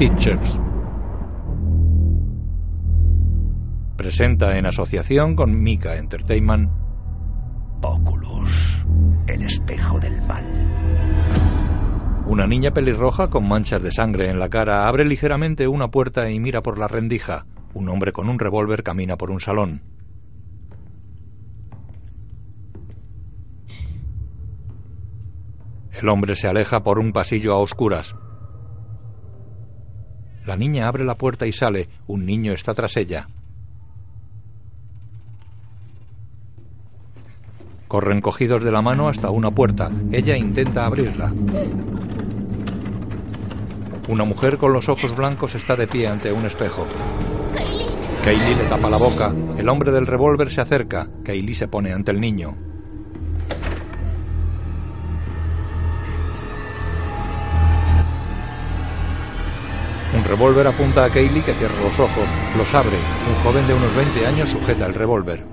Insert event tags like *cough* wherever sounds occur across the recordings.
Pictures. Presenta en asociación con Mika Entertainment Oculus, el espejo del mal. Una niña pelirroja con manchas de sangre en la cara abre ligeramente una puerta y mira por la rendija. Un hombre con un revólver camina por un salón. El hombre se aleja por un pasillo a oscuras. La niña abre la puerta y sale. Un niño está tras ella. Corren cogidos de la mano hasta una puerta. Ella intenta abrirla. Una mujer con los ojos blancos está de pie ante un espejo. Kaylee le tapa la boca. El hombre del revólver se acerca. Kaylee se pone ante el niño. Revólver apunta a Kaylee que cierra los ojos. Los abre. Un joven de unos 20 años sujeta el revólver.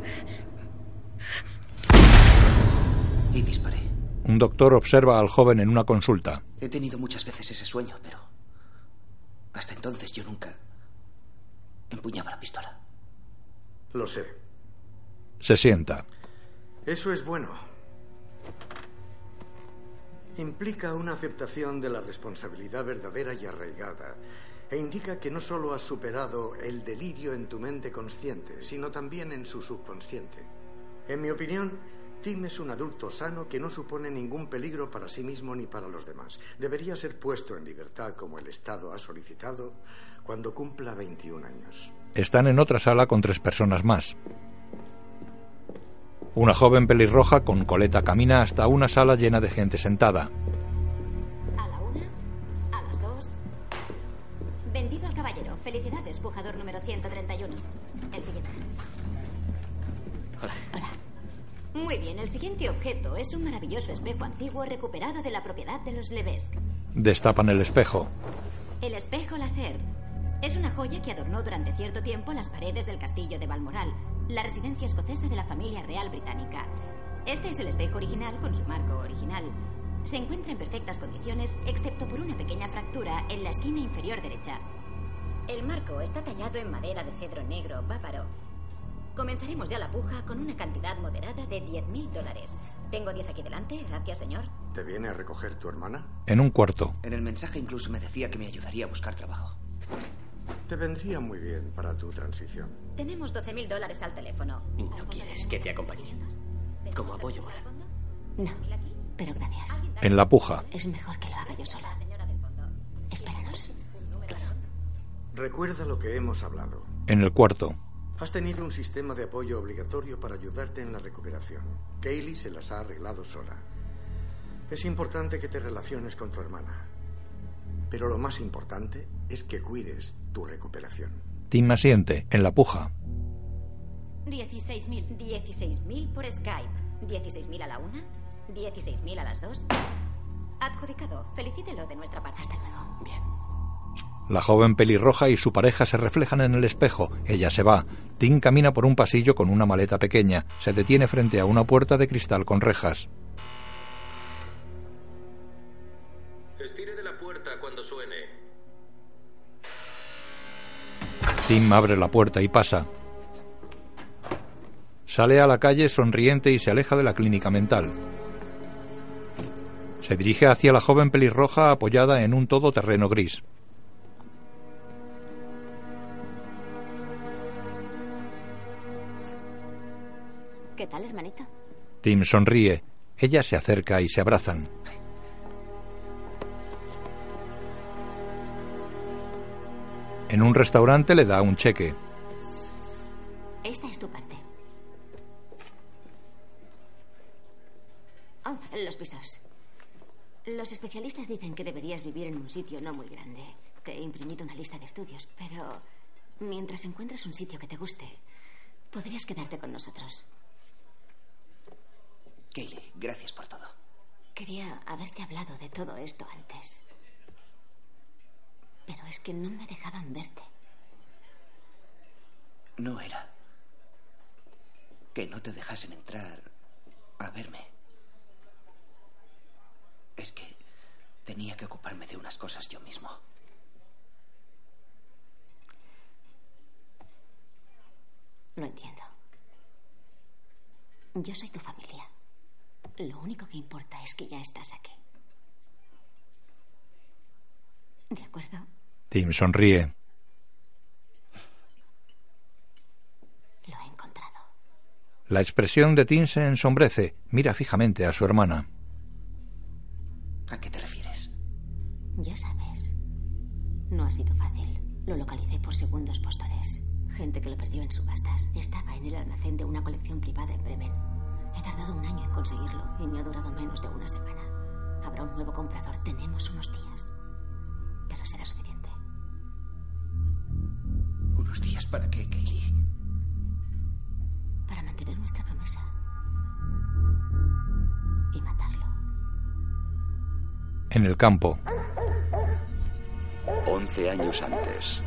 Y disparé. Un doctor observa al joven en una consulta. He tenido muchas veces ese sueño, pero hasta entonces yo nunca empuñaba la pistola. Lo sé. Se sienta. Eso es bueno. Implica una aceptación de la responsabilidad verdadera y arraigada. E indica que no solo has superado el delirio en tu mente consciente, sino también en su subconsciente. En mi opinión, Tim es un adulto sano que no supone ningún peligro para sí mismo ni para los demás. Debería ser puesto en libertad como el Estado ha solicitado cuando cumpla 21 años. Están en otra sala con tres personas más. Una joven pelirroja con coleta camina hasta una sala llena de gente sentada. Felicidades, pujador número 131. El siguiente. Hola. Hola. Muy bien, el siguiente objeto es un maravilloso espejo antiguo recuperado de la propiedad de los Levesque. Destapan el espejo. El espejo láser. Es una joya que adornó durante cierto tiempo las paredes del castillo de Balmoral, la residencia escocesa de la familia real británica. Este es el espejo original con su marco original. Se encuentra en perfectas condiciones, excepto por una pequeña fractura en la esquina inferior derecha. El marco está tallado en madera de cedro negro bávaro. Comenzaremos ya la puja con una cantidad moderada de 10.000 dólares. Tengo 10 aquí delante, gracias, señor. ¿Te viene a recoger tu hermana? En un cuarto. En el mensaje incluso me decía que me ayudaría a buscar trabajo. Te vendría muy bien para tu transición. Tenemos 12.000 dólares al teléfono. ¿No quieres que te acompañe? Como apoyo moral. No, pero gracias. En la puja. Es mejor que lo haga yo sola. Espéranos. Recuerda lo que hemos hablado. En el cuarto. Has tenido un sistema de apoyo obligatorio para ayudarte en la recuperación. Kaylee se las ha arreglado sola. Es importante que te relaciones con tu hermana. Pero lo más importante es que cuides tu recuperación. Tim asiente. En la puja. 16.000. 16.000 por Skype. 16.000 a la una. 16.000 a las dos. Adjudicado. Felicítelo de nuestra parte. Hasta luego. Bien. La joven pelirroja y su pareja se reflejan en el espejo. Ella se va. Tim camina por un pasillo con una maleta pequeña. Se detiene frente a una puerta de cristal con rejas. Estire de la puerta cuando suene. Tim abre la puerta y pasa. Sale a la calle sonriente y se aleja de la clínica mental. Se dirige hacia la joven pelirroja apoyada en un todoterreno gris. ¿Qué tal, hermanito? Tim sonríe. Ella se acerca y se abrazan. En un restaurante le da un cheque. Esta es tu parte. Oh, los pisos. Los especialistas dicen que deberías vivir en un sitio no muy grande. Te he imprimido una lista de estudios, pero mientras encuentres un sitio que te guste, podrías quedarte con nosotros. Kaylee, gracias por todo. Quería haberte hablado de todo esto antes. Pero es que no me dejaban verte. No era. Que no te dejasen entrar a verme. Es que tenía que ocuparme de unas cosas yo mismo. No entiendo. Yo soy tu familia. Lo único que importa es que ya estás aquí. ¿De acuerdo? Tim sonríe. Lo he encontrado. La expresión de Tim se ensombrece. Mira fijamente a su hermana. ¿A qué te refieres? Ya sabes. No ha sido fácil. Lo localicé por segundos postores. Gente que lo perdió en subastas. Estaba en el almacén de una colección privada en Bremen. He tardado un año en conseguirlo y me ha durado menos de una semana. Habrá un nuevo comprador. Tenemos unos días. Pero será suficiente. ¿Unos días para qué, Kaylee? Para mantener nuestra promesa. Y matarlo. En el campo, Once años antes.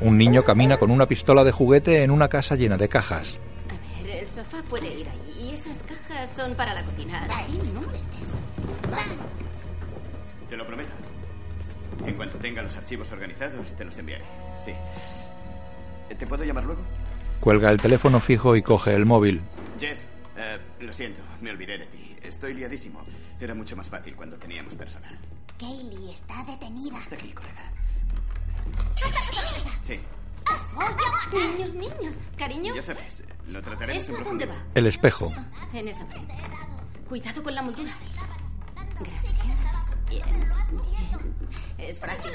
Un niño camina con una pistola de juguete en una casa llena de cajas. El sofá puede ir ahí. Y esas cajas son para la cocina. Tim, no molestes. Te lo prometo. En cuanto tenga los archivos organizados, te los enviaré. Sí. ¿Te puedo llamar luego? Cuelga el teléfono fijo y coge el móvil. Jeff, eh, lo siento, me olvidé de ti. Estoy liadísimo. Era mucho más fácil cuando teníamos personal. Kaylee está detenida. Hasta aquí, colega. ¡Esa! Sí, Niños, niños. Cariño. ya sabes, lo trataremos ¿Eso en a dónde va? El espejo. En esa pared. Cuidado con la moldura. Gracias. Bien, bien. Es frágil.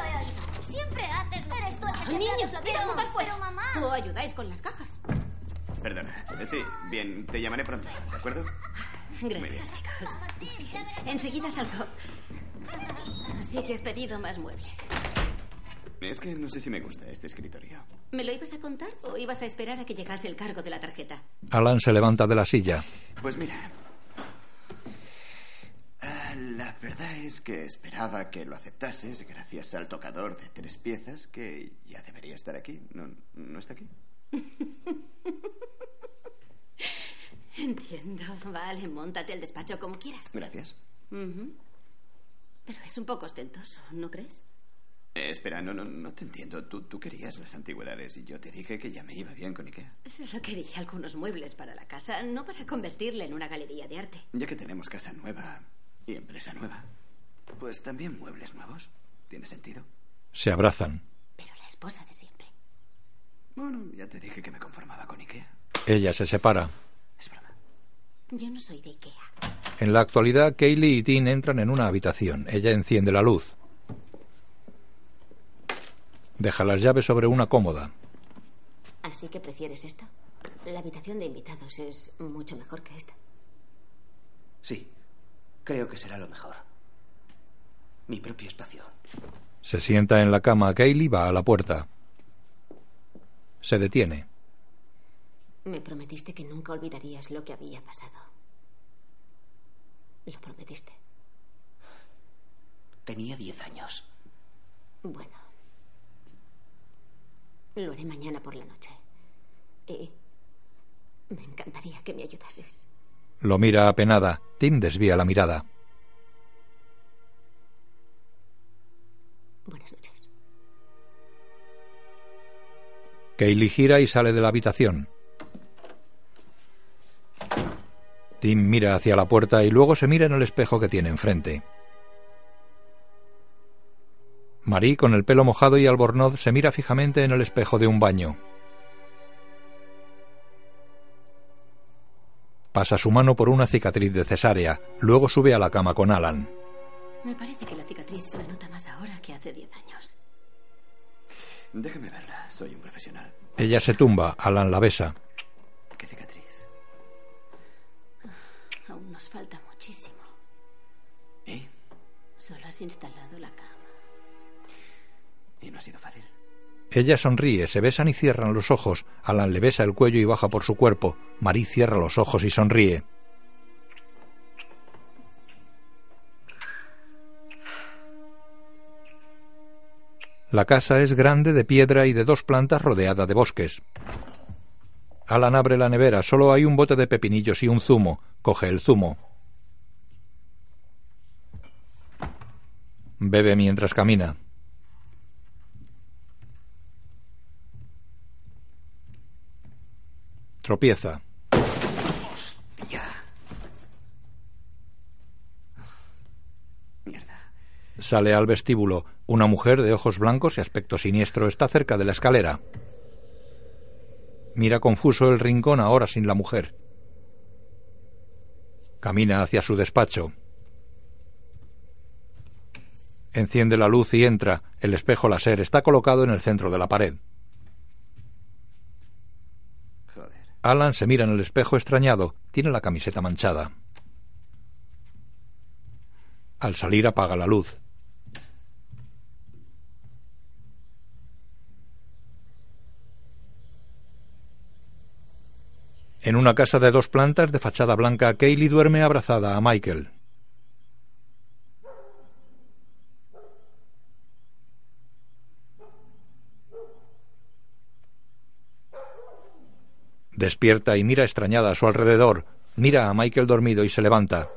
Siempre haces Eres tú el que se niños, quiero jugar fuera. Pero mamá. O ayudáis con las cajas. Perdona. Sí, bien, te llamaré pronto, ¿de acuerdo? Gracias, chicos. Bien. Enseguida salgo. Así que has pedido más muebles. Es que no sé si me gusta este escritorio. ¿Me lo ibas a contar o ibas a esperar a que llegase el cargo de la tarjeta? Alan se levanta de la silla. Pues mira. ah, La verdad es que esperaba que lo aceptases gracias al tocador de tres piezas que ya debería estar aquí. ¿No, no está aquí? *laughs* Entiendo. Vale, montate el despacho como quieras. Gracias. Pero es un poco ostentoso, ¿no crees? Eh, espera, no, no, no te entiendo. Tú, tú querías las antigüedades y yo te dije que ya me iba bien con Ikea. Solo quería algunos muebles para la casa, no para convertirla en una galería de arte. Ya que tenemos casa nueva y empresa nueva, pues también muebles nuevos. ¿Tiene sentido? Se abrazan. Pero la esposa de siempre. Bueno, ya te dije que me conformaba con Ikea. Ella se separa. Yo no soy de Ikea. En la actualidad, Kaylee y Tim entran en una habitación. Ella enciende la luz. Deja las llaves sobre una cómoda. Así que prefieres esto. La habitación de invitados es mucho mejor que esta. Sí, creo que será lo mejor. Mi propio espacio. Se sienta en la cama. Kaylee va a la puerta. Se detiene. Me prometiste que nunca olvidarías lo que había pasado. Lo prometiste. Tenía diez años. Bueno. Lo haré mañana por la noche. Y me encantaría que me ayudases. Lo mira apenada. Tim desvía la mirada. Buenas noches. Kaylee gira y sale de la habitación. Tim mira hacia la puerta y luego se mira en el espejo que tiene enfrente. Marie, con el pelo mojado y albornoz, se mira fijamente en el espejo de un baño. Pasa su mano por una cicatriz de cesárea, luego sube a la cama con Alan. Me parece que la cicatriz se me nota más ahora que hace diez años. Déjame verla, soy un profesional. Ella se tumba, Alan la besa. ¿Qué cicatriz? Aún nos falta muchísimo. ¿Y? Solo has instalado la cama. Y no ha sido fácil. Ella sonríe, se besan y cierran los ojos. Alan le besa el cuello y baja por su cuerpo. Marie cierra los ojos y sonríe. La casa es grande de piedra y de dos plantas rodeada de bosques. Alan abre la nevera, solo hay un bote de pepinillos y un zumo. Coge el zumo. Bebe mientras camina. Tropieza. Ya. Sale al vestíbulo. Una mujer de ojos blancos y aspecto siniestro está cerca de la escalera. Mira confuso el rincón ahora sin la mujer. Camina hacia su despacho. Enciende la luz y entra. El espejo láser está colocado en el centro de la pared. Alan se mira en el espejo extrañado. Tiene la camiseta manchada. Al salir apaga la luz. En una casa de dos plantas de fachada blanca, Kaylee duerme abrazada a Michael. Despierta y mira extrañada a su alrededor. Mira a Michael dormido y se levanta.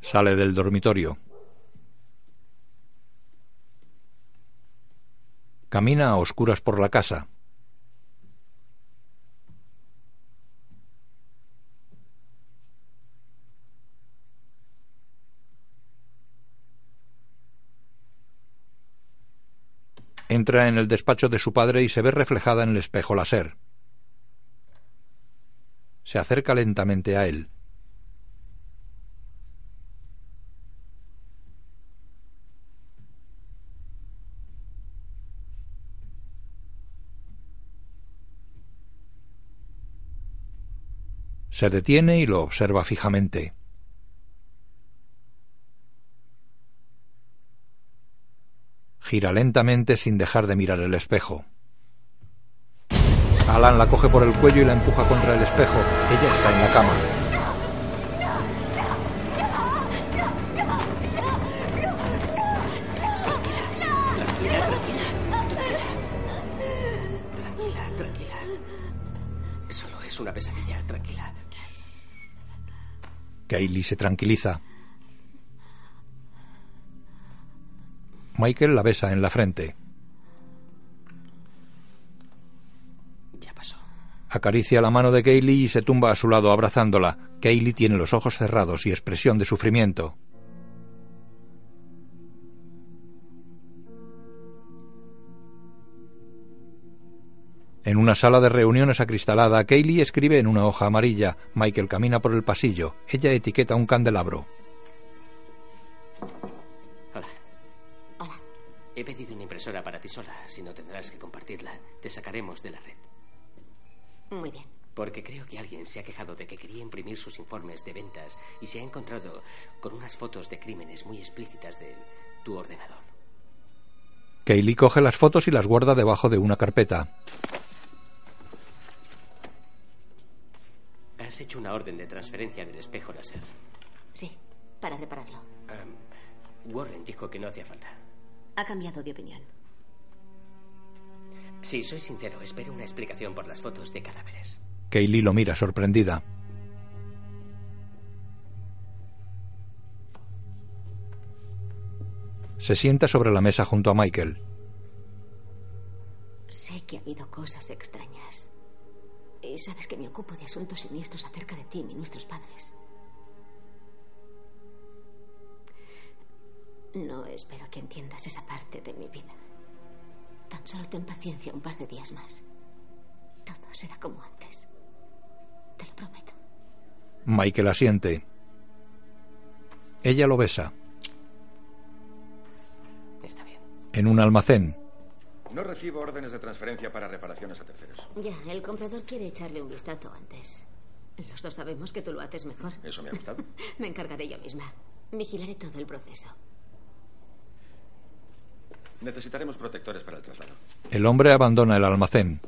Sale del dormitorio. Camina a oscuras por la casa. Entra en el despacho de su padre y se ve reflejada en el espejo láser. Se acerca lentamente a él. Se detiene y lo observa fijamente. Gira lentamente sin dejar de mirar el espejo. Alan la coge por el cuello y la empuja contra el espejo. Ella está en la cama. Tranquila, tranquila. Tranquila, tranquila. Solo es una pesadilla, tranquila. Kaylee se tranquiliza. Michael la besa en la frente. Ya pasó. Acaricia la mano de Kaylee y se tumba a su lado abrazándola. Kaylee tiene los ojos cerrados y expresión de sufrimiento. En una sala de reuniones acristalada, Kaylee escribe en una hoja amarilla. Michael camina por el pasillo. Ella etiqueta un candelabro. He pedido una impresora para ti sola. Si no tendrás que compartirla, te sacaremos de la red. Muy bien. Porque creo que alguien se ha quejado de que quería imprimir sus informes de ventas y se ha encontrado con unas fotos de crímenes muy explícitas de tu ordenador. Kaylee coge las fotos y las guarda debajo de una carpeta. Has hecho una orden de transferencia del espejo láser. Sí, para repararlo. Um, Warren dijo que no hacía falta. Ha cambiado de opinión. Si soy sincero, espero una explicación por las fotos de cadáveres. Kaylee lo mira sorprendida. Se sienta sobre la mesa junto a Michael. Sé que ha habido cosas extrañas. Y sabes que me ocupo de asuntos siniestros acerca de ti y nuestros padres. No espero que entiendas esa parte de mi vida. Tan solo ten paciencia un par de días más. Todo será como antes. Te lo prometo. Michael asiente. Ella lo besa. Está bien. En un almacén. No recibo órdenes de transferencia para reparaciones a terceros. Ya, el comprador quiere echarle un vistazo antes. Los dos sabemos que tú lo haces mejor. Eso me ha gustado. *laughs* me encargaré yo misma. Vigilaré todo el proceso. Necesitaremos protectores para el traslado. El hombre abandona el almacén.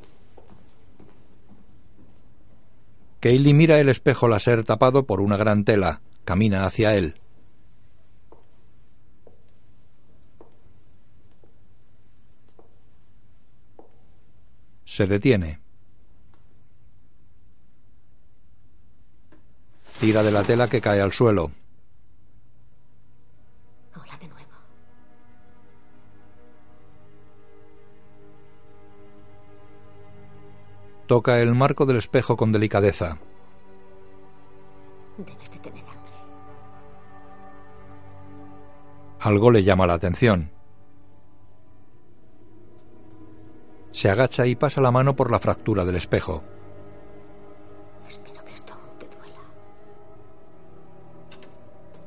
Kaylee mira el espejo láser tapado por una gran tela. Camina hacia él. Se detiene. Tira de la tela que cae al suelo. Toca el marco del espejo con delicadeza. Debes de tener hambre. Algo le llama la atención. Se agacha y pasa la mano por la fractura del espejo. Espero que esto aún te duela.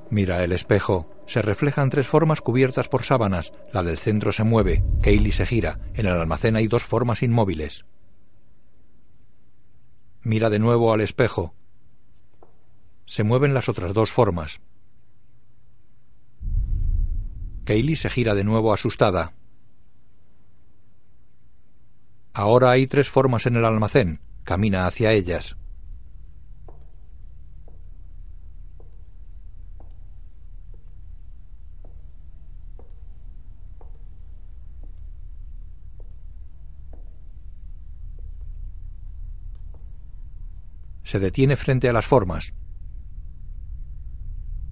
Mira el espejo. Se reflejan tres formas cubiertas por sábanas. La del centro se mueve. Kaylee se gira. En el almacén hay dos formas inmóviles. Mira de nuevo al espejo. Se mueven las otras dos formas. Kaylee se gira de nuevo asustada. Ahora hay tres formas en el almacén. Camina hacia ellas. Se detiene frente a las formas.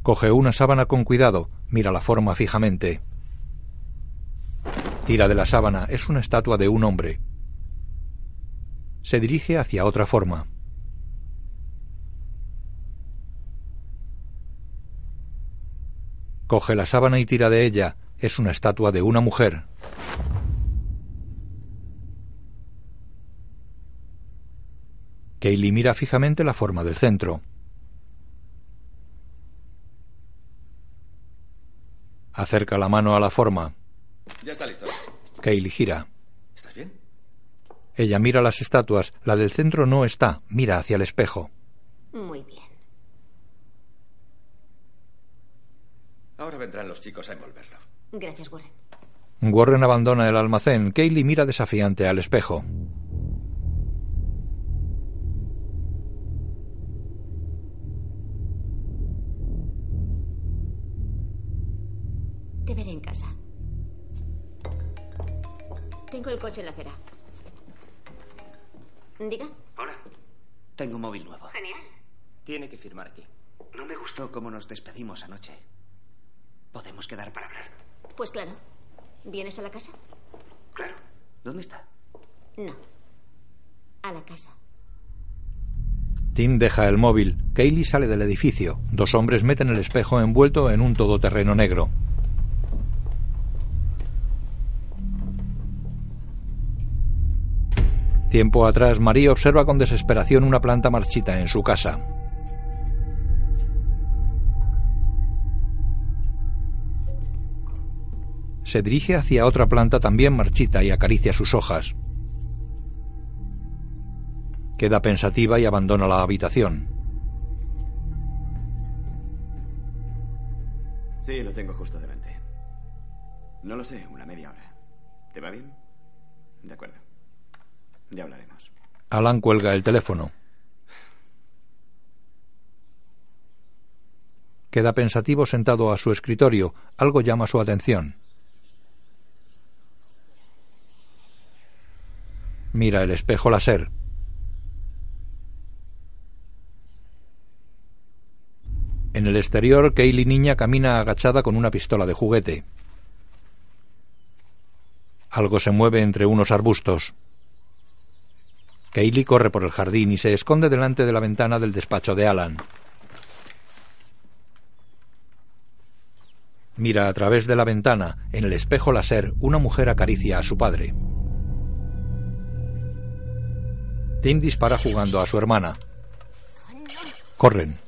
Coge una sábana con cuidado, mira la forma fijamente. Tira de la sábana, es una estatua de un hombre. Se dirige hacia otra forma. Coge la sábana y tira de ella, es una estatua de una mujer. Kaylee mira fijamente la forma del centro. Acerca la mano a la forma. Ya está listo. Kaylee gira. ¿Estás bien? Ella mira las estatuas. La del centro no está. Mira hacia el espejo. Muy bien. Ahora vendrán los chicos a envolverlo. Gracias, Warren. Warren abandona el almacén. Kaylee mira desafiante al espejo. Te veré en casa. Tengo el coche en la acera. Diga. Hola. Tengo un móvil nuevo. Genial. Tiene que firmar aquí. No me gustó cómo nos despedimos anoche. Podemos quedar para hablar. Pues claro. ¿Vienes a la casa? Claro. ¿Dónde está? No. A la casa. Tim deja el móvil. Kaylee sale del edificio. Dos hombres meten el espejo envuelto en un todoterreno negro. Tiempo atrás, María observa con desesperación una planta marchita en su casa. Se dirige hacia otra planta también marchita y acaricia sus hojas. Queda pensativa y abandona la habitación. Sí, lo tengo justo delante. No lo sé, una media hora. ¿Te va bien? De acuerdo. Ya hablaremos. Alan cuelga el teléfono. Queda pensativo sentado a su escritorio. Algo llama su atención. Mira el espejo láser. En el exterior, Kaylee niña camina agachada con una pistola de juguete. Algo se mueve entre unos arbustos. Kaylee corre por el jardín y se esconde delante de la ventana del despacho de Alan. Mira a través de la ventana, en el espejo láser, una mujer acaricia a su padre. Tim dispara jugando a su hermana. Corren.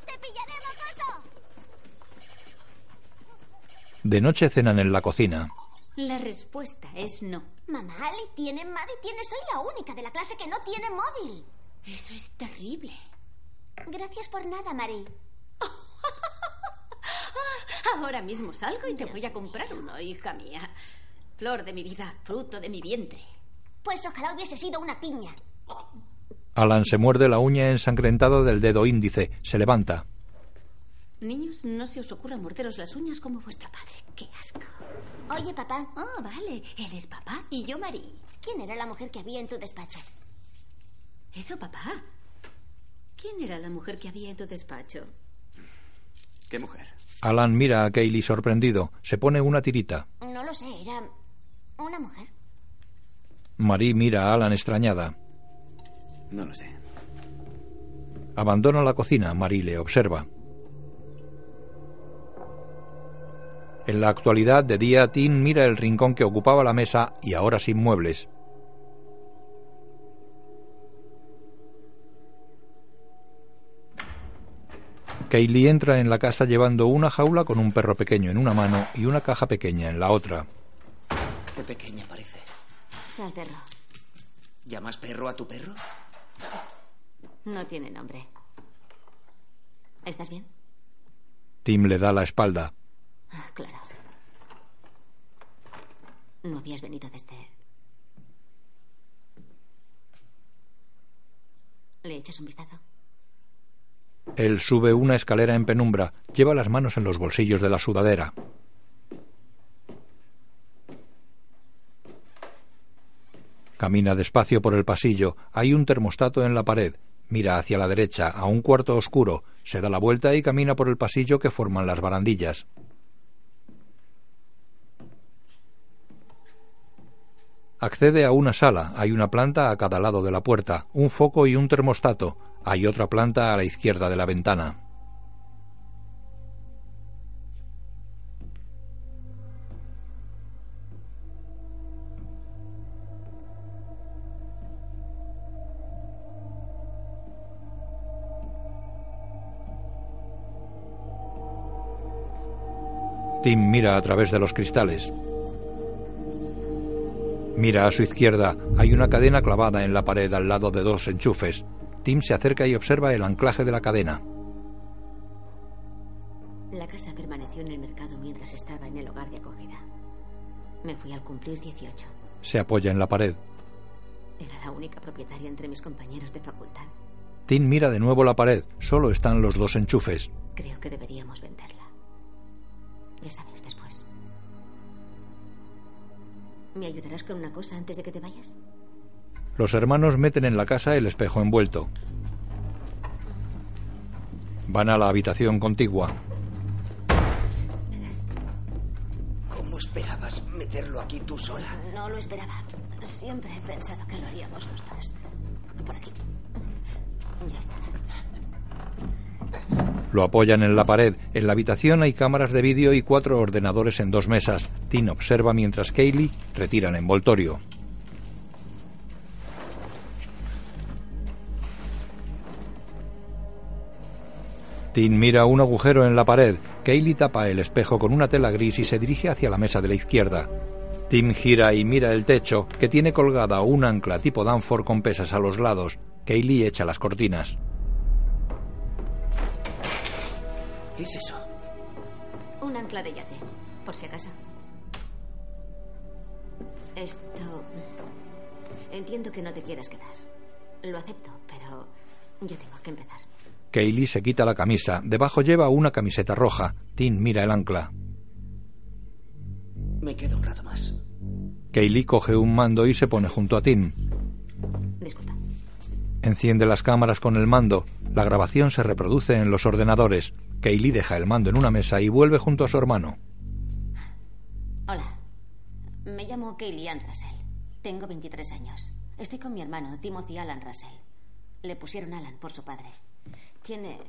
De noche cenan en la cocina. La respuesta es no. Mamá, Ali tiene Maddie tiene. Soy la única de la clase que no tiene móvil. Eso es terrible. Gracias por nada, Marie. *laughs* Ahora mismo salgo y te voy a comprar uno, hija mía. Flor de mi vida, fruto de mi vientre. Pues ojalá hubiese sido una piña. Alan se muerde la uña ensangrentada del dedo índice. Se levanta. Niños, no se os ocurra morderos las uñas como vuestro padre. ¡Qué asco! Oye, papá. Oh, vale. Él es papá y yo Marie. ¿Quién era la mujer que había en tu despacho? ¿Eso, papá? ¿Quién era la mujer que había en tu despacho? ¿Qué mujer? Alan mira a Kaylee sorprendido. Se pone una tirita. No lo sé, era una mujer. Marie mira a Alan extrañada. No lo sé. Abandona la cocina. Marie le observa. En la actualidad, de día, Tim mira el rincón que ocupaba la mesa y ahora sin muebles. Kaylee entra en la casa llevando una jaula con un perro pequeño en una mano y una caja pequeña en la otra. Qué pequeña parece. Sal, perro. ¿Llamas perro a tu perro? No tiene nombre. ¿Estás bien? Tim le da la espalda. Ah, claro. No habías venido desde... ¿Le echas un vistazo? Él sube una escalera en penumbra, lleva las manos en los bolsillos de la sudadera. Camina despacio por el pasillo, hay un termostato en la pared, mira hacia la derecha, a un cuarto oscuro, se da la vuelta y camina por el pasillo que forman las barandillas. Accede a una sala, hay una planta a cada lado de la puerta, un foco y un termostato, hay otra planta a la izquierda de la ventana. Tim mira a través de los cristales. Mira a su izquierda, hay una cadena clavada en la pared al lado de dos enchufes. Tim se acerca y observa el anclaje de la cadena. La casa permaneció en el mercado mientras estaba en el hogar de acogida. Me fui al cumplir 18. Se apoya en la pared. Era la única propietaria entre mis compañeros de facultad. Tim mira de nuevo la pared. Solo están los dos enchufes. Creo que deberíamos venderla. Ya sabes, después. ¿Me ayudarás con una cosa antes de que te vayas? Los hermanos meten en la casa el espejo envuelto. Van a la habitación contigua. ¿Cómo esperabas meterlo aquí tú sola? No lo esperaba. Siempre he pensado que lo haríamos los dos. Por aquí. Ya está. Lo apoyan en la pared. En la habitación hay cámaras de vídeo y cuatro ordenadores en dos mesas. Tim observa mientras Kaylee retira el envoltorio. Tim mira un agujero en la pared. Kaylee tapa el espejo con una tela gris y se dirige hacia la mesa de la izquierda. Tim gira y mira el techo, que tiene colgada un ancla tipo Danforth con pesas a los lados. Kaylee echa las cortinas. ¿Qué es eso? Un ancla de yate, por si acaso. Esto... Entiendo que no te quieras quedar. Lo acepto, pero yo tengo que empezar. Kaylee se quita la camisa. Debajo lleva una camiseta roja. Tim mira el ancla. Me quedo un rato más. Kaylee coge un mando y se pone junto a Tim. Disculpa. Enciende las cámaras con el mando. La grabación se reproduce en los ordenadores. Kaylee deja el mando en una mesa y vuelve junto a su hermano. Hola. Me llamo Kaylee Ann Russell. Tengo 23 años. Estoy con mi hermano, Timothy Alan Russell. Le pusieron Alan por su padre. Tiene.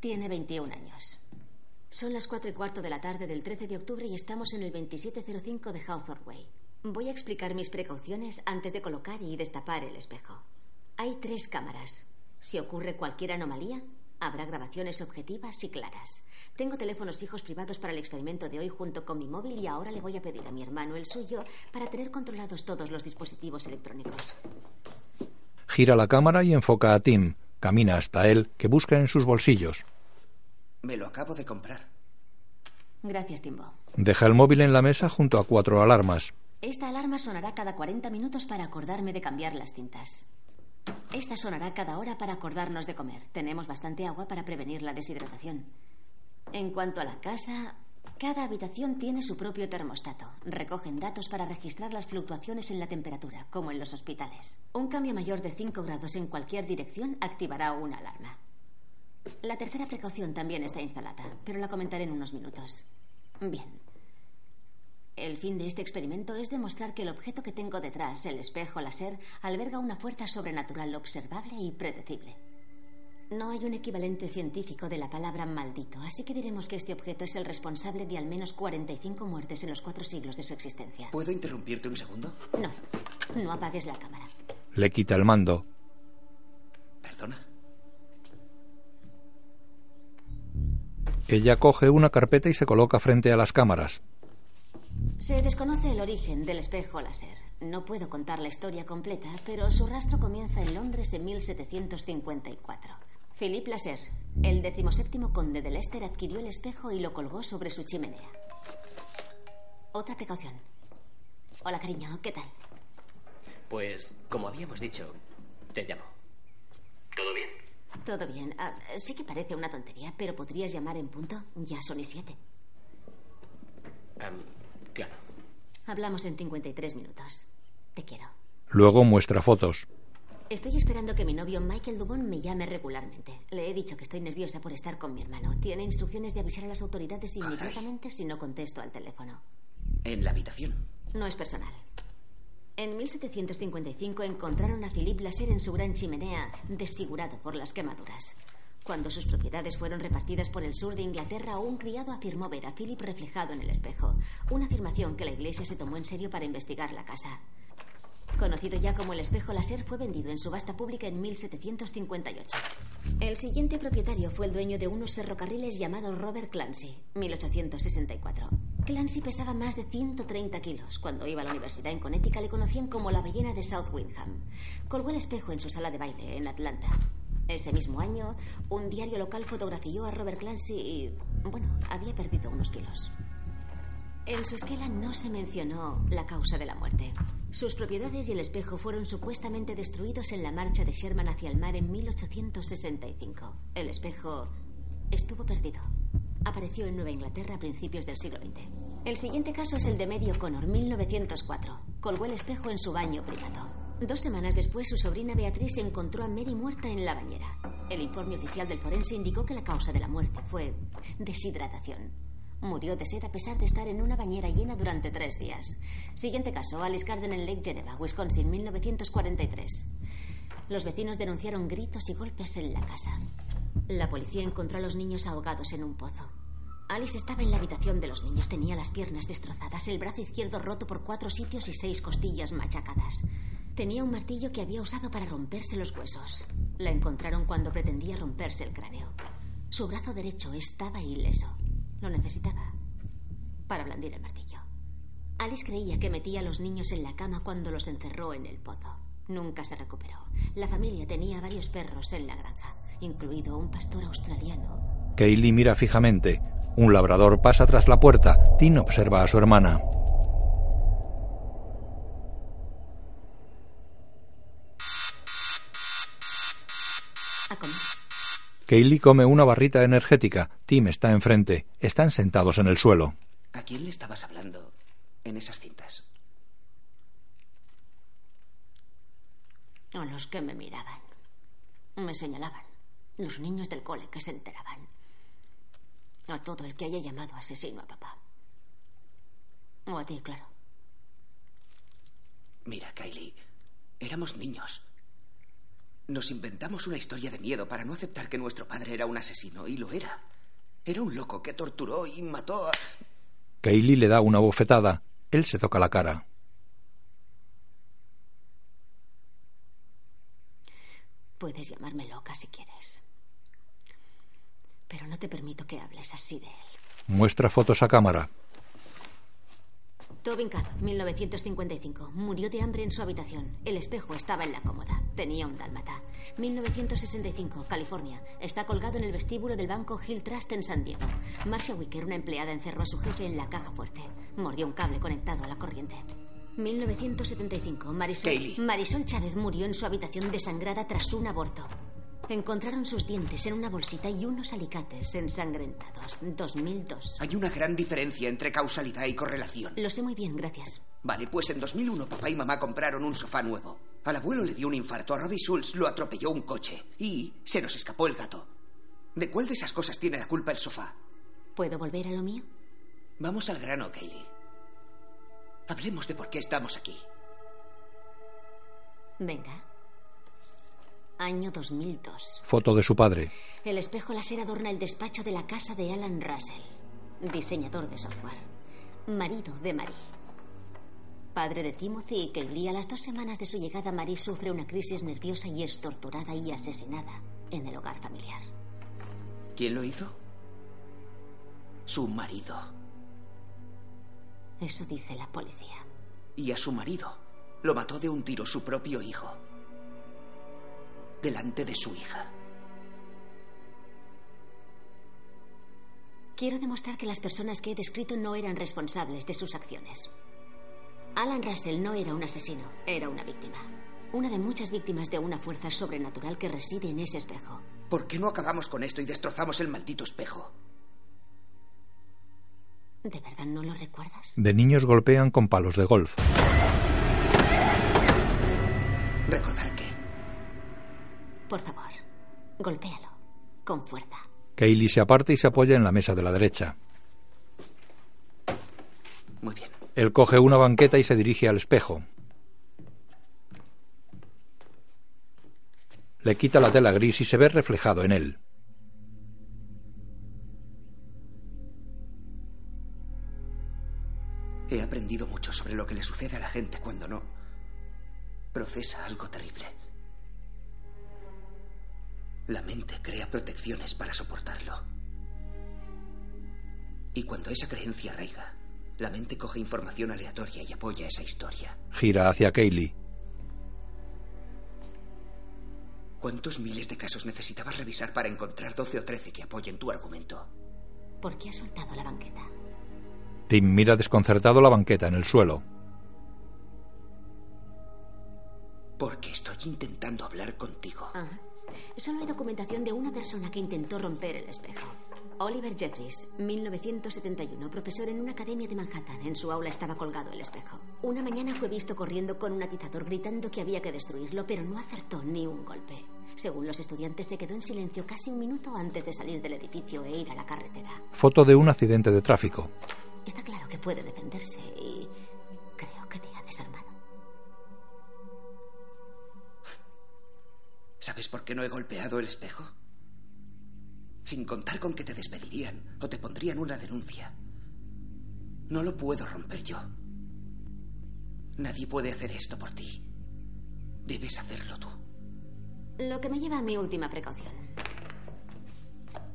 Tiene 21 años. Son las cuatro y cuarto de la tarde del 13 de octubre y estamos en el 2705 de Hawthorne Way. Voy a explicar mis precauciones antes de colocar y destapar el espejo. Hay tres cámaras. Si ocurre cualquier anomalía, habrá grabaciones objetivas y claras. Tengo teléfonos fijos privados para el experimento de hoy junto con mi móvil y ahora le voy a pedir a mi hermano el suyo para tener controlados todos los dispositivos electrónicos. Gira la cámara y enfoca a Tim. Camina hasta él, que busca en sus bolsillos. Me lo acabo de comprar. Gracias, Timbo. Deja el móvil en la mesa junto a cuatro alarmas. Esta alarma sonará cada 40 minutos para acordarme de cambiar las cintas. Esta sonará cada hora para acordarnos de comer. Tenemos bastante agua para prevenir la deshidratación. En cuanto a la casa, cada habitación tiene su propio termostato. Recogen datos para registrar las fluctuaciones en la temperatura, como en los hospitales. Un cambio mayor de 5 grados en cualquier dirección activará una alarma. La tercera precaución también está instalada, pero la comentaré en unos minutos. Bien. El fin de este experimento es demostrar que el objeto que tengo detrás, el espejo láser, alberga una fuerza sobrenatural observable y predecible. No hay un equivalente científico de la palabra maldito, así que diremos que este objeto es el responsable de al menos 45 muertes en los cuatro siglos de su existencia. ¿Puedo interrumpirte un segundo? No, no apagues la cámara. Le quita el mando. Perdona. Ella coge una carpeta y se coloca frente a las cámaras. Se desconoce el origen del espejo láser. No puedo contar la historia completa, pero su rastro comienza en Londres en 1754. Philippe Lasser, el decimoséptimo conde de Leicester, adquirió el espejo y lo colgó sobre su chimenea. Otra precaución. Hola, cariño, ¿qué tal? Pues, como habíamos dicho, te llamo. ¿Todo bien? Todo bien. Ah, sí que parece una tontería, pero podrías llamar en punto. Ya son y siete. Am, claro. Hablamos en 53 minutos. Te quiero. Luego muestra fotos. Estoy esperando que mi novio Michael Dubon me llame regularmente. Le he dicho que estoy nerviosa por estar con mi hermano. Tiene instrucciones de avisar a las autoridades inmediatamente si no contesto al teléfono. En la habitación. No es personal. En 1755 encontraron a Philippe Lasser en su gran chimenea, desfigurado por las quemaduras. Cuando sus propiedades fueron repartidas por el sur de Inglaterra, un criado afirmó ver a Philip reflejado en el espejo, una afirmación que la iglesia se tomó en serio para investigar la casa. Conocido ya como el espejo láser, fue vendido en subasta pública en 1758. El siguiente propietario fue el dueño de unos ferrocarriles llamado Robert Clancy, 1864. Clancy pesaba más de 130 kilos. Cuando iba a la universidad en Connecticut le conocían como la ballena de South Windham. Colgó el espejo en su sala de baile en Atlanta. Ese mismo año, un diario local fotografió a Robert Clancy y, bueno, había perdido unos kilos. En su esquela no se mencionó la causa de la muerte. Sus propiedades y el espejo fueron supuestamente destruidos en la marcha de Sherman hacia el mar en 1865. El espejo estuvo perdido. Apareció en Nueva Inglaterra a principios del siglo XX. El siguiente caso es el de Mary O'Connor, 1904. Colgó el espejo en su baño privado. Dos semanas después, su sobrina Beatriz encontró a Mary muerta en la bañera. El informe oficial del forense indicó que la causa de la muerte fue deshidratación. Murió de sed a pesar de estar en una bañera llena durante tres días. Siguiente caso, Alice Garden en Lake Geneva, Wisconsin, 1943. Los vecinos denunciaron gritos y golpes en la casa. La policía encontró a los niños ahogados en un pozo. Alice estaba en la habitación de los niños. Tenía las piernas destrozadas, el brazo izquierdo roto por cuatro sitios y seis costillas machacadas. Tenía un martillo que había usado para romperse los huesos. La encontraron cuando pretendía romperse el cráneo. Su brazo derecho estaba ileso. Lo necesitaba para blandir el martillo. Alice creía que metía a los niños en la cama cuando los encerró en el pozo. Nunca se recuperó. La familia tenía varios perros en la granja, incluido un pastor australiano. Kaylee mira fijamente. Un labrador pasa tras la puerta. Tin observa a su hermana. A comer. Kaylee come una barrita energética. Tim está enfrente. Están sentados en el suelo. ¿A quién le estabas hablando en esas cintas? A los que me miraban. Me señalaban. Los niños del cole que se enteraban. A todo el que haya llamado asesino a papá. O a ti, claro. Mira, Kylie, éramos niños. Nos inventamos una historia de miedo para no aceptar que nuestro padre era un asesino, y lo era. Era un loco que torturó y mató a... Kaylee le da una bofetada. Él se toca la cara. Puedes llamarme loca si quieres. Pero no te permito que hables así de él. Muestra fotos a cámara. Tobin Cobb, 1955. Murió de hambre en su habitación. El espejo estaba en la cómoda. Tenía un dálmata. 1965, California. Está colgado en el vestíbulo del banco Hill Trust en San Diego. Marcia Wicker, una empleada, encerró a su jefe en la caja fuerte. Mordió un cable conectado a la corriente. 1975, Marisol, Kaylee. Marisol Chávez murió en su habitación desangrada tras un aborto. Encontraron sus dientes en una bolsita y unos alicates ensangrentados. 2002. Hay una gran diferencia entre causalidad y correlación. Lo sé muy bien, gracias. Vale, pues en 2001 papá y mamá compraron un sofá nuevo. Al abuelo le dio un infarto, a Robbie Schultz lo atropelló un coche y se nos escapó el gato. ¿De cuál de esas cosas tiene la culpa el sofá? ¿Puedo volver a lo mío? Vamos al grano, Kaylee. Hablemos de por qué estamos aquí. Venga. Año 2002. Foto de su padre. El espejo láser adorna el despacho de la casa de Alan Russell, diseñador de software, marido de Marie. Padre de Timothy y Kaylee, a las dos semanas de su llegada, Marie sufre una crisis nerviosa y es torturada y asesinada en el hogar familiar. ¿Quién lo hizo? Su marido. Eso dice la policía. Y a su marido. Lo mató de un tiro su propio hijo. Delante de su hija. Quiero demostrar que las personas que he descrito no eran responsables de sus acciones. Alan Russell no era un asesino, era una víctima. Una de muchas víctimas de una fuerza sobrenatural que reside en ese espejo. ¿Por qué no acabamos con esto y destrozamos el maldito espejo? ¿De verdad no lo recuerdas? De niños golpean con palos de golf. ¿Recordar qué? Por favor, golpéalo. Con fuerza. Kaylee se aparta y se apoya en la mesa de la derecha. Muy bien. Él coge una banqueta y se dirige al espejo. Le quita la tela gris y se ve reflejado en él. He aprendido mucho sobre lo que le sucede a la gente cuando no procesa algo terrible. La mente crea protecciones para soportarlo. Y cuando esa creencia arraiga, la mente coge información aleatoria y apoya esa historia. Gira hacia Kaylee. ¿Cuántos miles de casos necesitabas revisar para encontrar 12 o 13 que apoyen tu argumento? ¿Por qué has soltado la banqueta? Tim mira desconcertado la banqueta en el suelo. Porque estoy intentando hablar contigo. Ah, solo hay documentación de una persona que intentó romper el espejo. Oliver Jeffries, 1971, profesor en una academia de Manhattan. En su aula estaba colgado el espejo. Una mañana fue visto corriendo con un atizador gritando que había que destruirlo, pero no acertó ni un golpe. Según los estudiantes, se quedó en silencio casi un minuto antes de salir del edificio e ir a la carretera. Foto de un accidente de tráfico. Está claro que puede defenderse y creo que te ha desarmado. ¿Sabes por qué no he golpeado el espejo? Sin contar con que te despedirían o te pondrían una denuncia. No lo puedo romper yo. Nadie puede hacer esto por ti. Debes hacerlo tú. Lo que me lleva a mi última precaución.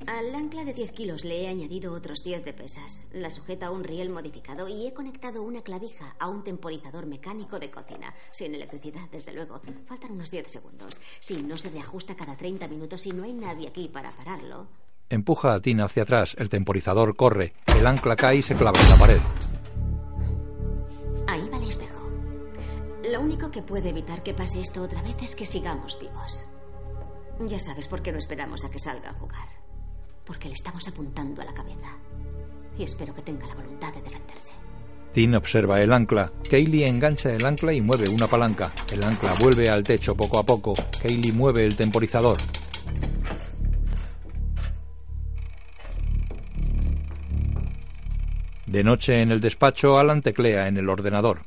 Al ancla de 10 kilos le he añadido otros 10 de pesas. La sujeta a un riel modificado y he conectado una clavija a un temporizador mecánico de cocina. Sin electricidad, desde luego. Faltan unos 10 segundos. Si no se reajusta cada 30 minutos y no hay nadie aquí para pararlo. Empuja a Tina hacia atrás. El temporizador corre. El ancla cae y se clava en la pared. Ahí va el espejo. Lo único que puede evitar que pase esto otra vez es que sigamos vivos. Ya sabes por qué no esperamos a que salga a jugar. Porque le estamos apuntando a la cabeza. Y espero que tenga la voluntad de defenderse. Tin observa el ancla. Kaylee engancha el ancla y mueve una palanca. El ancla vuelve al techo poco a poco. Kaylee mueve el temporizador. De noche en el despacho, Alan teclea en el ordenador.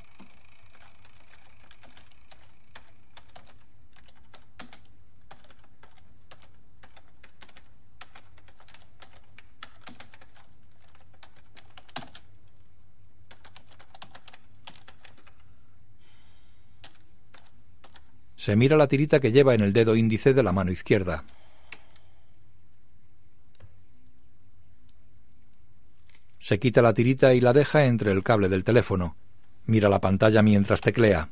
Se mira la tirita que lleva en el dedo índice de la mano izquierda. Se quita la tirita y la deja entre el cable del teléfono. Mira la pantalla mientras teclea.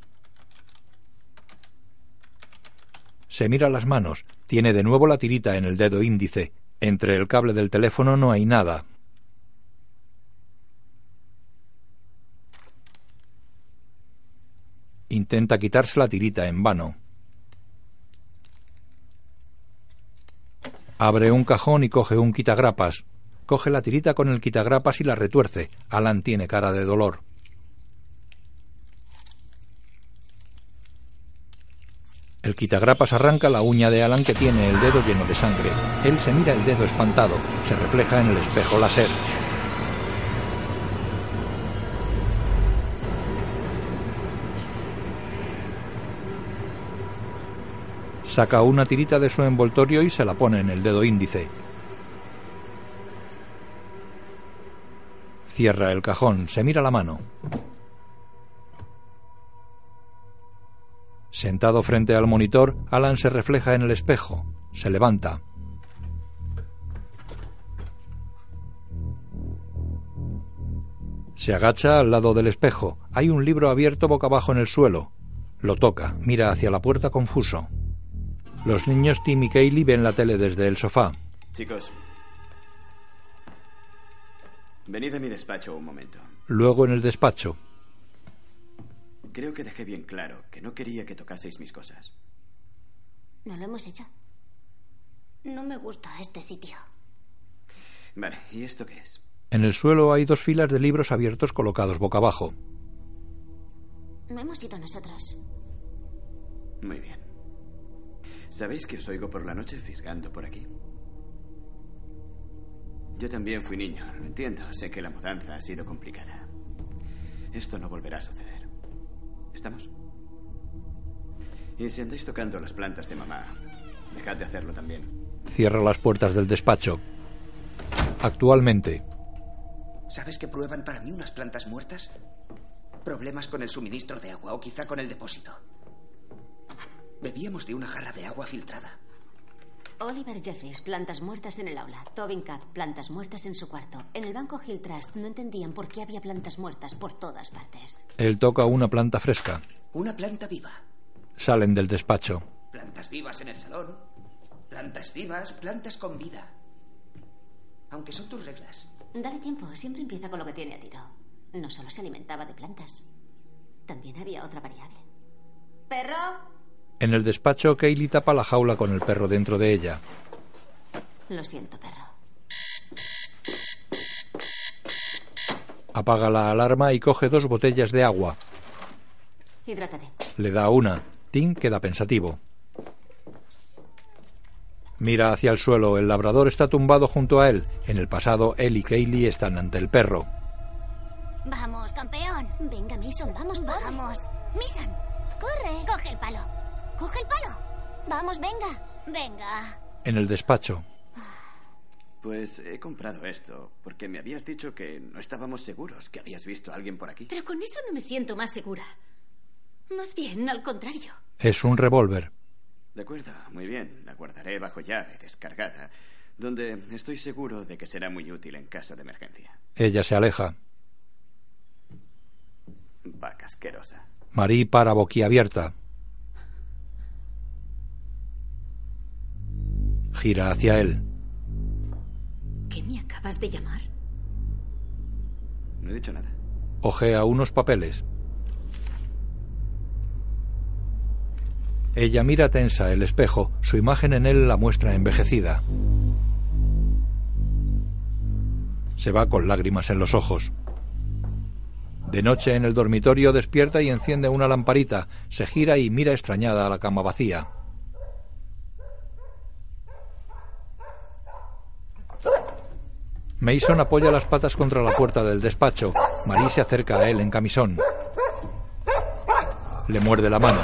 Se mira las manos. Tiene de nuevo la tirita en el dedo índice. Entre el cable del teléfono no hay nada. Intenta quitarse la tirita en vano. Abre un cajón y coge un quitagrapas. Coge la tirita con el quitagrapas y la retuerce. Alan tiene cara de dolor. El quitagrapas arranca la uña de Alan que tiene el dedo lleno de sangre. Él se mira el dedo espantado. Se refleja en el espejo láser. Saca una tirita de su envoltorio y se la pone en el dedo índice. Cierra el cajón, se mira la mano. Sentado frente al monitor, Alan se refleja en el espejo. Se levanta. Se agacha al lado del espejo. Hay un libro abierto boca abajo en el suelo. Lo toca, mira hacia la puerta confuso. Los niños Tim y Kaylee ven la tele desde el sofá. Chicos, venid a mi despacho un momento. Luego en el despacho. Creo que dejé bien claro que no quería que tocaseis mis cosas. ¿No lo hemos hecho? No me gusta este sitio. Vale, ¿y esto qué es? En el suelo hay dos filas de libros abiertos colocados boca abajo. No hemos sido nosotros. Muy bien. ¿Sabéis que os oigo por la noche fisgando por aquí? Yo también fui niño, lo entiendo. Sé que la mudanza ha sido complicada. Esto no volverá a suceder. ¿Estamos? Y si andáis tocando las plantas de mamá, dejad de hacerlo también. Cierra las puertas del despacho. Actualmente, ¿Sabes que prueban para mí unas plantas muertas? Problemas con el suministro de agua o quizá con el depósito. Bebíamos de una jarra de agua filtrada. Oliver Jeffries, plantas muertas en el aula. Tobin Cat, plantas muertas en su cuarto. En el banco Hill Trust no entendían por qué había plantas muertas por todas partes. él toca una planta fresca. Una planta viva. Salen del despacho. Plantas vivas en el salón. Plantas vivas, plantas con vida. Aunque son tus reglas. Dale tiempo, siempre empieza con lo que tiene a tiro. No solo se alimentaba de plantas. También había otra variable. ¿Perro? En el despacho, Kaylee tapa la jaula con el perro dentro de ella. Lo siento, perro. Apaga la alarma y coge dos botellas de agua. Hidrátate. Le da una. Tim queda pensativo. Mira hacia el suelo. El labrador está tumbado junto a él. En el pasado, él y Kaylee están ante el perro. Vamos, campeón. Venga, Mason, vamos, vamos. Mason, corre. Coge el palo. Coge el palo. Vamos, venga. Venga. En el despacho, Pues he comprado esto porque me habías dicho que no estábamos seguros que habías visto a alguien por aquí. Pero con eso no me siento más segura. Más bien, al contrario. es un revólver. De acuerdo, muy bien. La guardaré bajo llave, descargada, donde estoy seguro de que será muy útil en caso de emergencia. Ella se aleja. Vaca asquerosa. Marie para boquiabierta. Gira hacia él. ¿Qué me acabas de llamar? No he dicho nada. Ojea unos papeles. Ella mira tensa el espejo. Su imagen en él la muestra envejecida. Se va con lágrimas en los ojos. De noche en el dormitorio despierta y enciende una lamparita. Se gira y mira extrañada a la cama vacía. Mason apoya las patas contra la puerta del despacho. Marie se acerca a él en camisón. Le muerde la mano.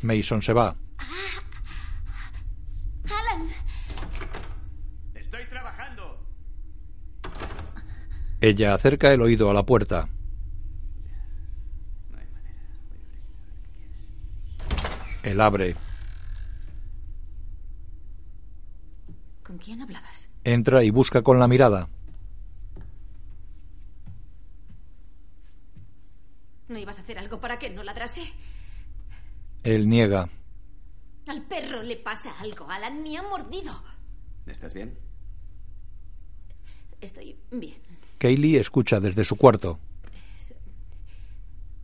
Mason se va. Alan. Estoy trabajando. Ella acerca el oído a la puerta. Él abre. ¿Con quién hablabas? Entra y busca con la mirada. ¿No ibas a hacer algo para que no ladrase? Él niega. Al perro le pasa algo. Alan me ha mordido. ¿Estás bien? Estoy bien. Kaylee escucha desde su cuarto.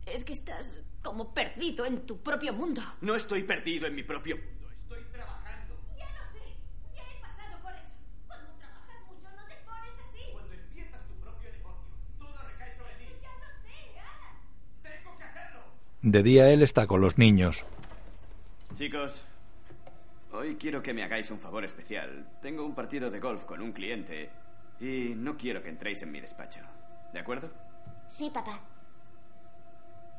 Es que estás como perdido en tu propio mundo. No estoy perdido en mi propio mundo. Estoy trabajando. Ya lo sé. Ya he pasado por eso. Cuando trabajas mucho no te pones así. Cuando empiezas tu propio negocio, todo recae sobre ti. Ya lo sé, Alan. Tengo que hacerlo. De día él está con los niños. Chicos, hoy quiero que me hagáis un favor especial. Tengo un partido de golf con un cliente y no quiero que entréis en mi despacho. ¿De acuerdo? Sí, papá.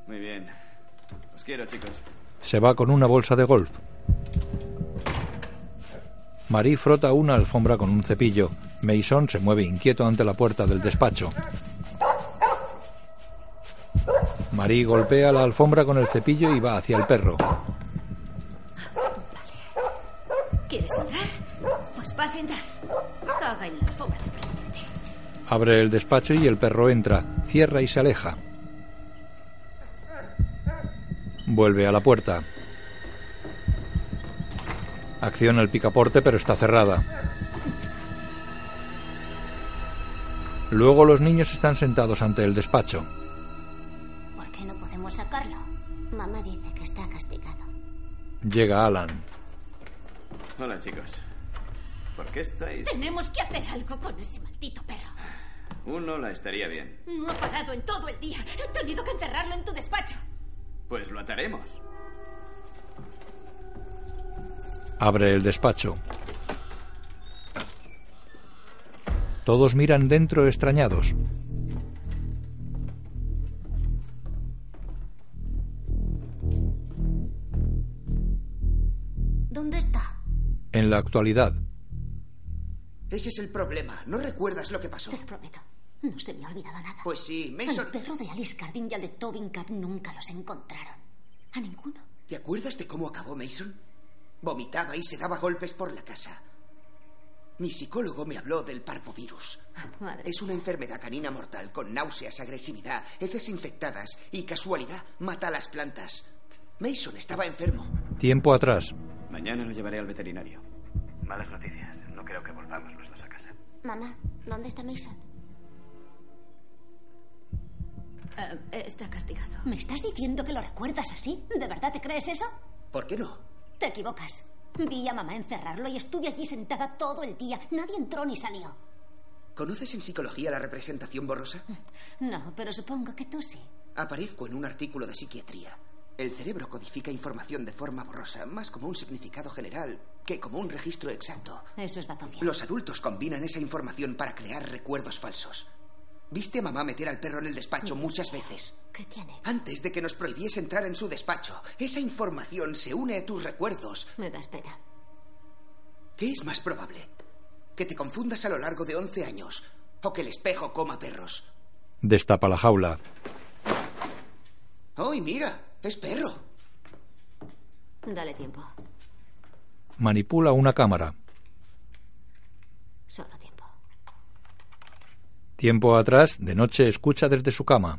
Muy bien. Os quiero, chicos. Se va con una bolsa de golf. Marie frota una alfombra con un cepillo. Mason se mueve inquieto ante la puerta del despacho. Marie golpea la alfombra con el cepillo y va hacia el perro. ¿Quieres entrar? Pues vas a entrar. Caga en la alfombra del presidente. Abre el despacho y el perro entra, cierra y se aleja. Vuelve a la puerta. Acciona el picaporte pero está cerrada. Luego los niños están sentados ante el despacho. ¿Por qué no podemos sacarlo? Mamá dice que está castigado. Llega Alan. Hola, chicos. ¿Por qué estáis? Tenemos que hacer algo con ese maldito perro. Uno la estaría bien. No ha parado en todo el día. He tenido que encerrarlo en tu despacho. Pues lo ataremos. Abre el despacho. Todos miran dentro extrañados. ¿Dónde está? En la actualidad, Ese es el problema. ¿No recuerdas lo que pasó? Te lo prometo. No se me ha olvidado nada. Pues sí, Mason. Al perro de Alice Cardin y al de Tobin Cap nunca los encontraron. A ninguno. ¿Te acuerdas de cómo acabó Mason? Vomitaba y se daba golpes por la casa. Mi psicólogo me habló del parvovirus. Madre Es una enfermedad canina mortal con náuseas, agresividad, heces infectadas y casualidad mata a las plantas. Mason estaba enfermo. tiempo atrás, Mañana lo llevaré al veterinario. Malas noticias. No creo que volvamos los dos a casa. Mamá, ¿dónde está Mason? Eh, está castigado. ¿Me estás diciendo que lo recuerdas así? ¿De verdad te crees eso? ¿Por qué no? Te equivocas. Vi a mamá encerrarlo y estuve allí sentada todo el día. Nadie entró ni salió. ¿Conoces en psicología la representación borrosa? No, pero supongo que tú sí. Aparezco en un artículo de psiquiatría. El cerebro codifica información de forma borrosa, más como un significado general que como un registro exacto. Eso es batofia. Los adultos combinan esa información para crear recuerdos falsos. Viste a mamá meter al perro en el despacho muchas veces. ¿Qué tiene? Antes de que nos prohibiese entrar en su despacho, esa información se une a tus recuerdos. Me das pena. ¿Qué es más probable? ¿Que te confundas a lo largo de 11 años? ¿O que el espejo coma perros? destapa la jaula. ¡Ay, mira! ¡Es perro! Dale tiempo. Manipula una cámara. Solo tiempo. Tiempo atrás, de noche, escucha desde su cama.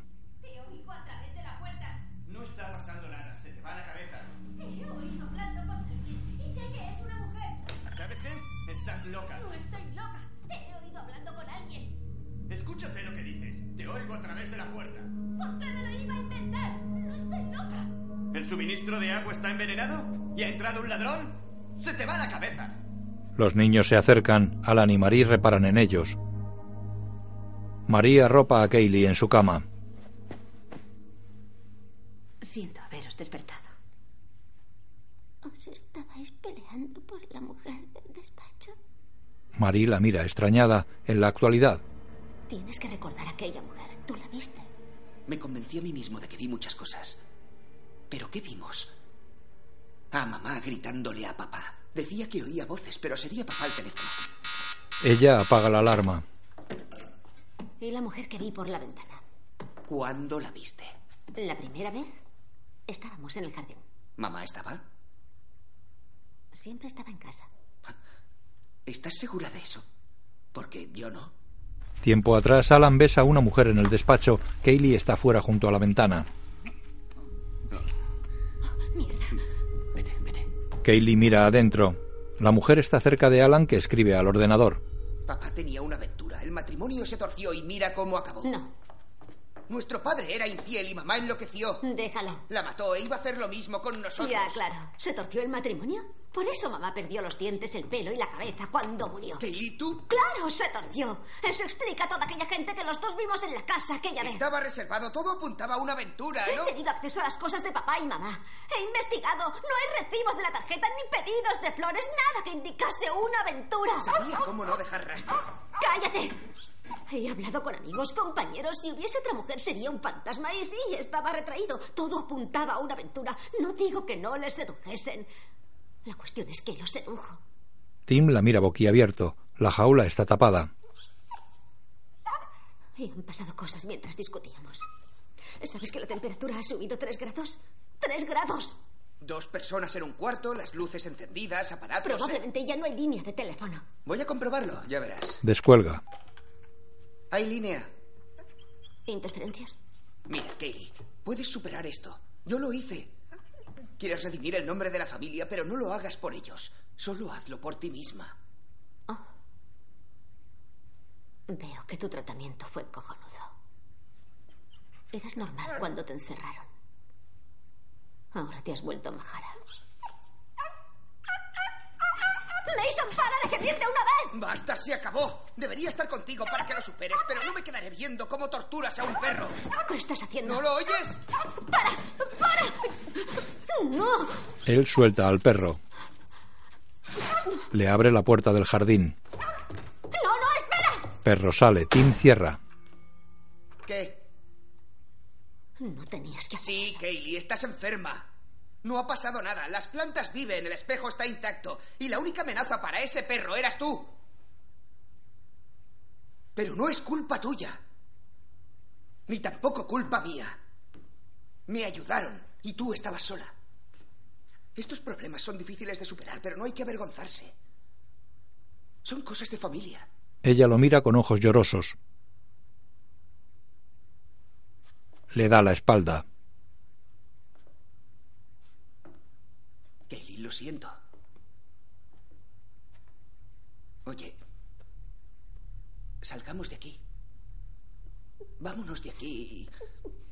¿Y ha entrado un ladrón? ¡Se te va la cabeza! Los niños se acercan. Alan y Marie reparan en ellos. Marie arropa a Kaylee en su cama. Siento haberos despertado. ¿Os estabais peleando por la mujer del despacho? Marie la mira extrañada. En la actualidad, Tienes que recordar a aquella mujer. Tú la viste. Me convencí a mí mismo de que vi muchas cosas. ¿Pero qué vimos? A mamá gritándole a papá. Decía que oía voces, pero sería papá al teléfono. ella apaga la alarma. Y la mujer que vi por la ventana. ¿Cuándo la viste? La primera vez estábamos en el jardín. ¿Mamá estaba? Siempre estaba en casa. ¿Estás segura de eso? Porque yo no. Tiempo atrás, Alan besa a una mujer en el despacho. Kaylee está fuera junto a la ventana. Kaylee mira adentro. La mujer está cerca de Alan que escribe al ordenador. Papá tenía una aventura. El matrimonio se torció y mira cómo acabó. No. Nuestro padre era infiel y mamá enloqueció. Déjalo. La mató e iba a hacer lo mismo con nosotros. Ya, claro. ¿Se torció el matrimonio? Por eso mamá perdió los dientes, el pelo y la cabeza cuando murió. ¿Kaylee, tú? ¡Claro, se torció! Eso explica a toda aquella gente que los dos vimos en la casa aquella vez. Estaba reservado. Todo apuntaba a una aventura, He ¿no? tenido acceso a las cosas de papá y mamá. He investigado. No hay recibos de la tarjeta ni pedidos de flores. Nada que indicase una aventura. Sabía cómo no dejar rastro. ¡Cállate! He hablado con amigos, compañeros. Si hubiese otra mujer sería un fantasma. Y sí, estaba retraído. Todo apuntaba a una aventura. No digo que no le sedujesen. La cuestión es que lo sedujo. Tim la mira boquiabierto. La jaula está tapada. Y han pasado cosas mientras discutíamos. ¿Sabes que la temperatura ha subido tres grados? ¡Tres grados! Dos personas en un cuarto, las luces encendidas, aparatos. Probablemente ya no hay línea de teléfono. Voy a comprobarlo, ya verás. Descuelga. Hay línea. ¿Interferencias? Mira, Kaylee, puedes superar esto. Yo lo hice. Quieres redimir el nombre de la familia, pero no lo hagas por ellos. Solo hazlo por ti misma. Oh. Veo que tu tratamiento fue cojonudo. Eras normal cuando te encerraron. Ahora te has vuelto majara. Mason, para de gemir de una vez. Basta, se acabó. Debería estar contigo para que lo superes, pero no me quedaré viendo cómo torturas a un perro. ¿Qué estás haciendo? ¿No lo oyes? ¡Para! ¡Para! ¡No! Él suelta al perro. Le abre la puerta del jardín. ¡No, no, espera! Perro sale. Tim cierra. ¿Qué? No tenías que hacer Sí, eso. Kaylee, estás enferma. No ha pasado nada. Las plantas viven, el espejo está intacto. Y la única amenaza para ese perro eras tú. Pero no es culpa tuya. Ni tampoco culpa mía. Me ayudaron y tú estabas sola. Estos problemas son difíciles de superar, pero no hay que avergonzarse. Son cosas de familia. Ella lo mira con ojos llorosos. Le da la espalda. Kaylee, lo siento. Oye, salgamos de aquí. Vámonos de aquí y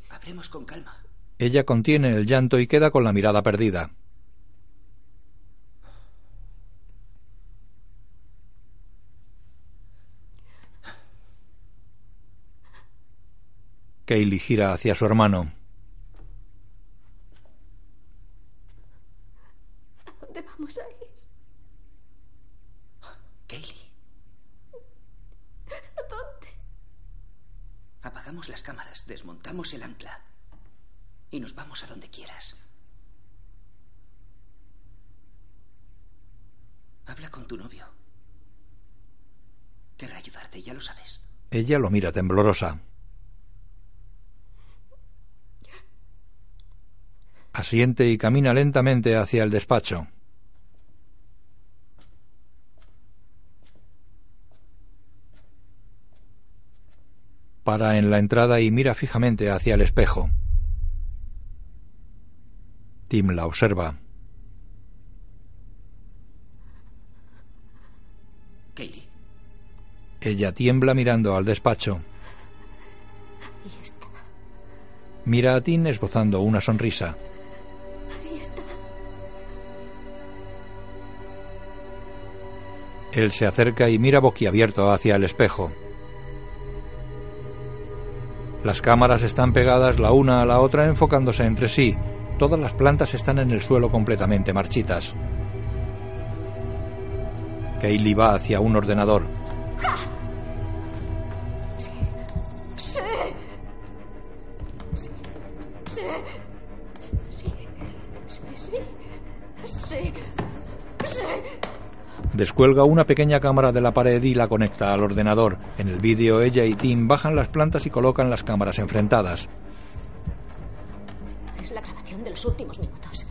hablemos con calma. Ella contiene el llanto y queda con la mirada perdida. Kaylee gira hacia su hermano. ¿A dónde vamos a ir? Kaylee, ¿A dónde? Las cámaras, desmontamos el ancla y nos vamos a donde quieras. Habla con tu novio. Querrá ayudarte, ya lo sabes. Ella lo mira temblorosa. Asiente y camina lentamente hacia el despacho. Para en la entrada y mira fijamente hacia el espejo. Tim la observa. Kaylee, Ella tiembla mirando al despacho. Ahí está. Mira a Tim esbozando una sonrisa. Ahí está. Él se acerca y mira boquiabierto hacia el espejo. Las cámaras están pegadas la una a la otra enfocándose entre sí. Todas las plantas están en el suelo completamente marchitas. Kaylee va hacia un ordenador. Descuelga una pequeña cámara de la pared y la conecta al ordenador. En el vídeo ella y Tim bajan las plantas y colocan las cámaras enfrentadas. Es la grabación de los últimos minutos.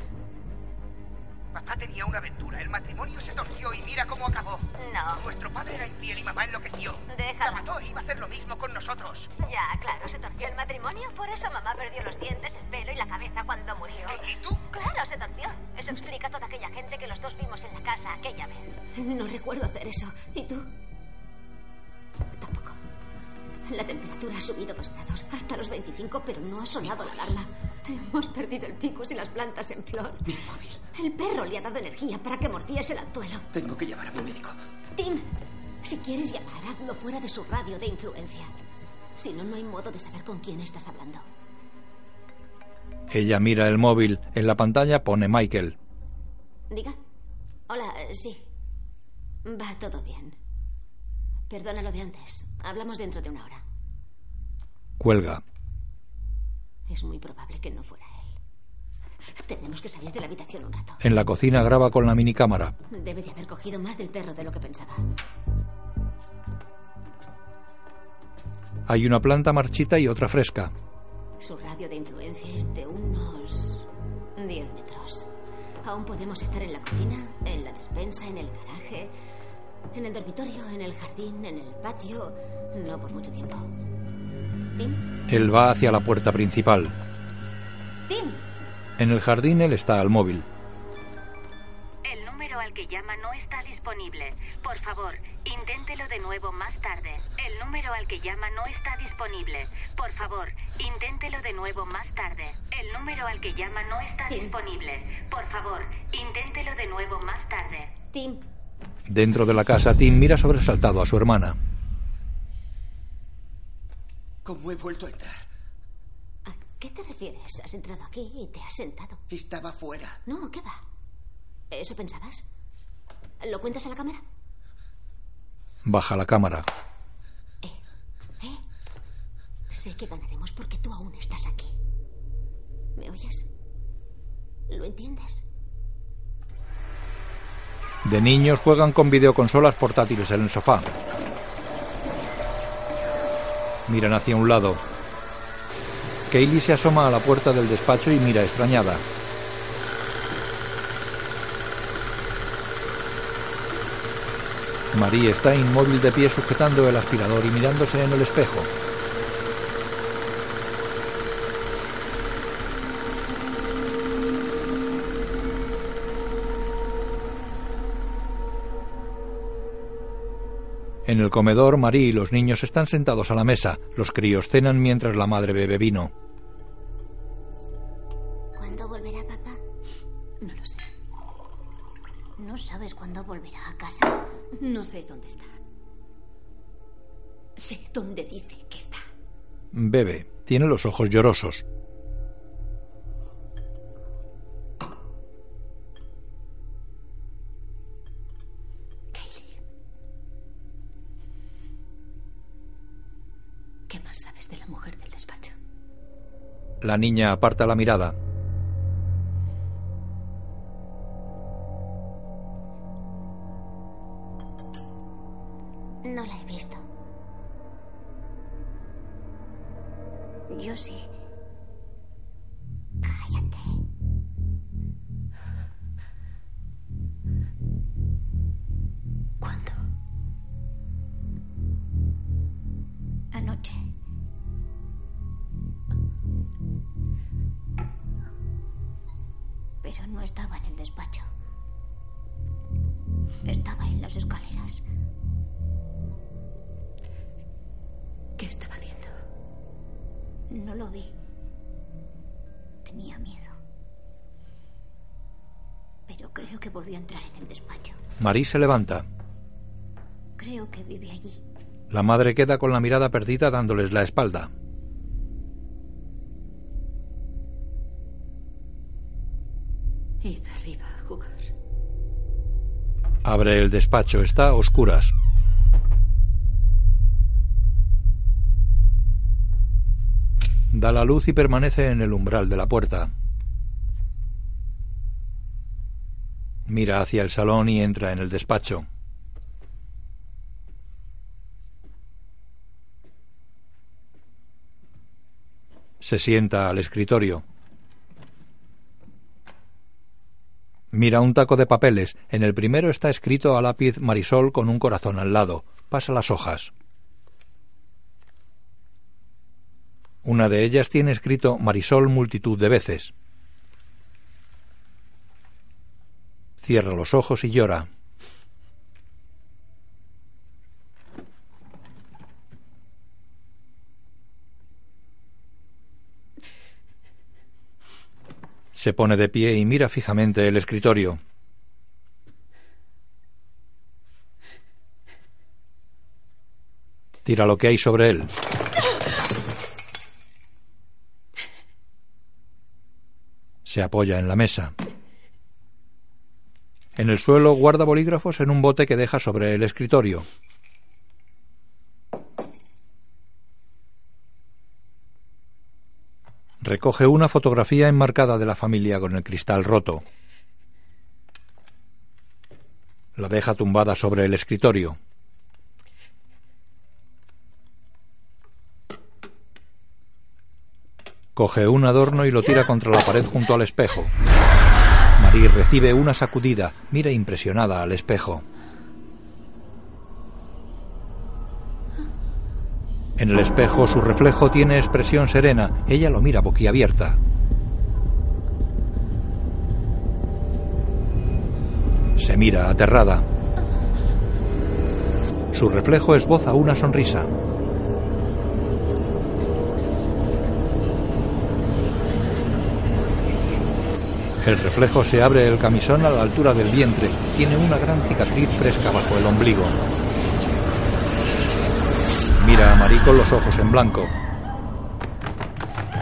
papá tenía una aventura. El matrimonio se torció y mira cómo acabó. No. Nuestro padre era infiel y mamá enloqueció. Déjala. La mató e iba a hacer lo mismo con nosotros. Ya, claro, se torció el matrimonio, por eso mamá perdió los dientes, el pelo y la cabeza cuando murió. ¿Y tú? Claro, se torció. Eso explica toda aquella gente que los dos vimos en la casa aquella vez. No recuerdo hacer eso. ¿Y tú? Tampoco. La temperatura ha subido dos grados, hasta los 25, pero no ha sonado la alarma. Hemos perdido el picus y las plantas en flor. Mi móvil. El perro le ha dado energía para que mordiese el anzuelo. Tengo que llamar a mi médico. Tim, si quieres llamar, hazlo fuera de su radio de influencia. Si no, no hay modo de saber con quién estás hablando. Ella mira el móvil. En la pantalla pone Michael. Diga. Hola, sí. Va todo bien. Perdona lo de antes. Hablamos dentro de una hora. Cuelga. Es muy probable que no fuera él. Tenemos que salir de la habitación un rato. En la cocina graba con la minicámara. Debe de haber cogido más del perro de lo que pensaba. Hay una planta marchita y otra fresca. Su radio de influencia es de unos 10 metros. Aún podemos estar en la cocina, en la despensa, en el garaje, en el dormitorio, en el jardín, en el patio. No por mucho tiempo. ¿Tim? Él va hacia la puerta principal. ¡Tim! En el jardín él está al móvil. El número al que llama no está disponible. Por favor, inténtelo de nuevo más tarde. El número al que llama no está disponible. Por favor, inténtelo de nuevo más tarde. El número al que llama no está disponible. Por favor, inténtelo de nuevo más tarde. Tim. Dentro de la casa, Tim mira sobresaltado a su hermana. ¿Cómo he vuelto a entrar? ¿A qué te refieres? Has entrado aquí y te has sentado. Estaba fuera. No, ¿qué va? ¿Eso pensabas? ¿Lo cuentas a la cámara? Baja la cámara. ¿Eh? Sé que ganaremos porque tú aún estás aquí. ¿Me oyes? ¿Lo entiendes? De niños juegan con videoconsolas portátiles en el sofá. Miran hacia un lado. Kaylee se asoma a la puerta del despacho y mira extrañada. Marie está inmóvil de pie sujetando el aspirador y mirándose en el espejo. En el comedor, Marie y los niños están sentados a la mesa. Los críos cenan mientras la madre bebe vino. ¿Cuándo volverá papá? No lo sé. ¿No sabes cuándo volverá a casa? No sé dónde está. Sé dónde dice que está. Bebe. Tiene los ojos llorosos. ¿Qué más sabes de la mujer del despacho? La niña aparta la mirada. Marie se levanta. Creo que vive allí. La madre queda con la mirada perdida dándoles la espalda. Id arriba a jugar. Abre el despacho. Está a oscuras. Da la luz y permanece en el umbral de la puerta. Mira hacia el salón y entra en el despacho. Se sienta al escritorio. Mira un taco de papeles. En el primero está escrito a lápiz Marisol con un corazón al lado. Pasa las hojas. Una de ellas tiene escrito Marisol multitud de veces. Cierra los ojos y llora. Se pone de pie y mira fijamente el escritorio. Tira lo que hay sobre él. Se apoya en la mesa. En el suelo guarda bolígrafos en un bote que deja sobre el escritorio. Recoge una fotografía enmarcada de la familia con el cristal roto. La deja tumbada sobre el escritorio. Coge un adorno y lo tira contra la pared junto al espejo. Marie recibe una sacudida, mira impresionada al espejo. En el espejo su reflejo tiene expresión serena, ella lo mira boquiabierta. Se mira aterrada. Su reflejo esboza una sonrisa. El reflejo se abre el camisón a la altura del vientre. Tiene una gran cicatriz fresca bajo el ombligo. Mira a Marie con los ojos en blanco.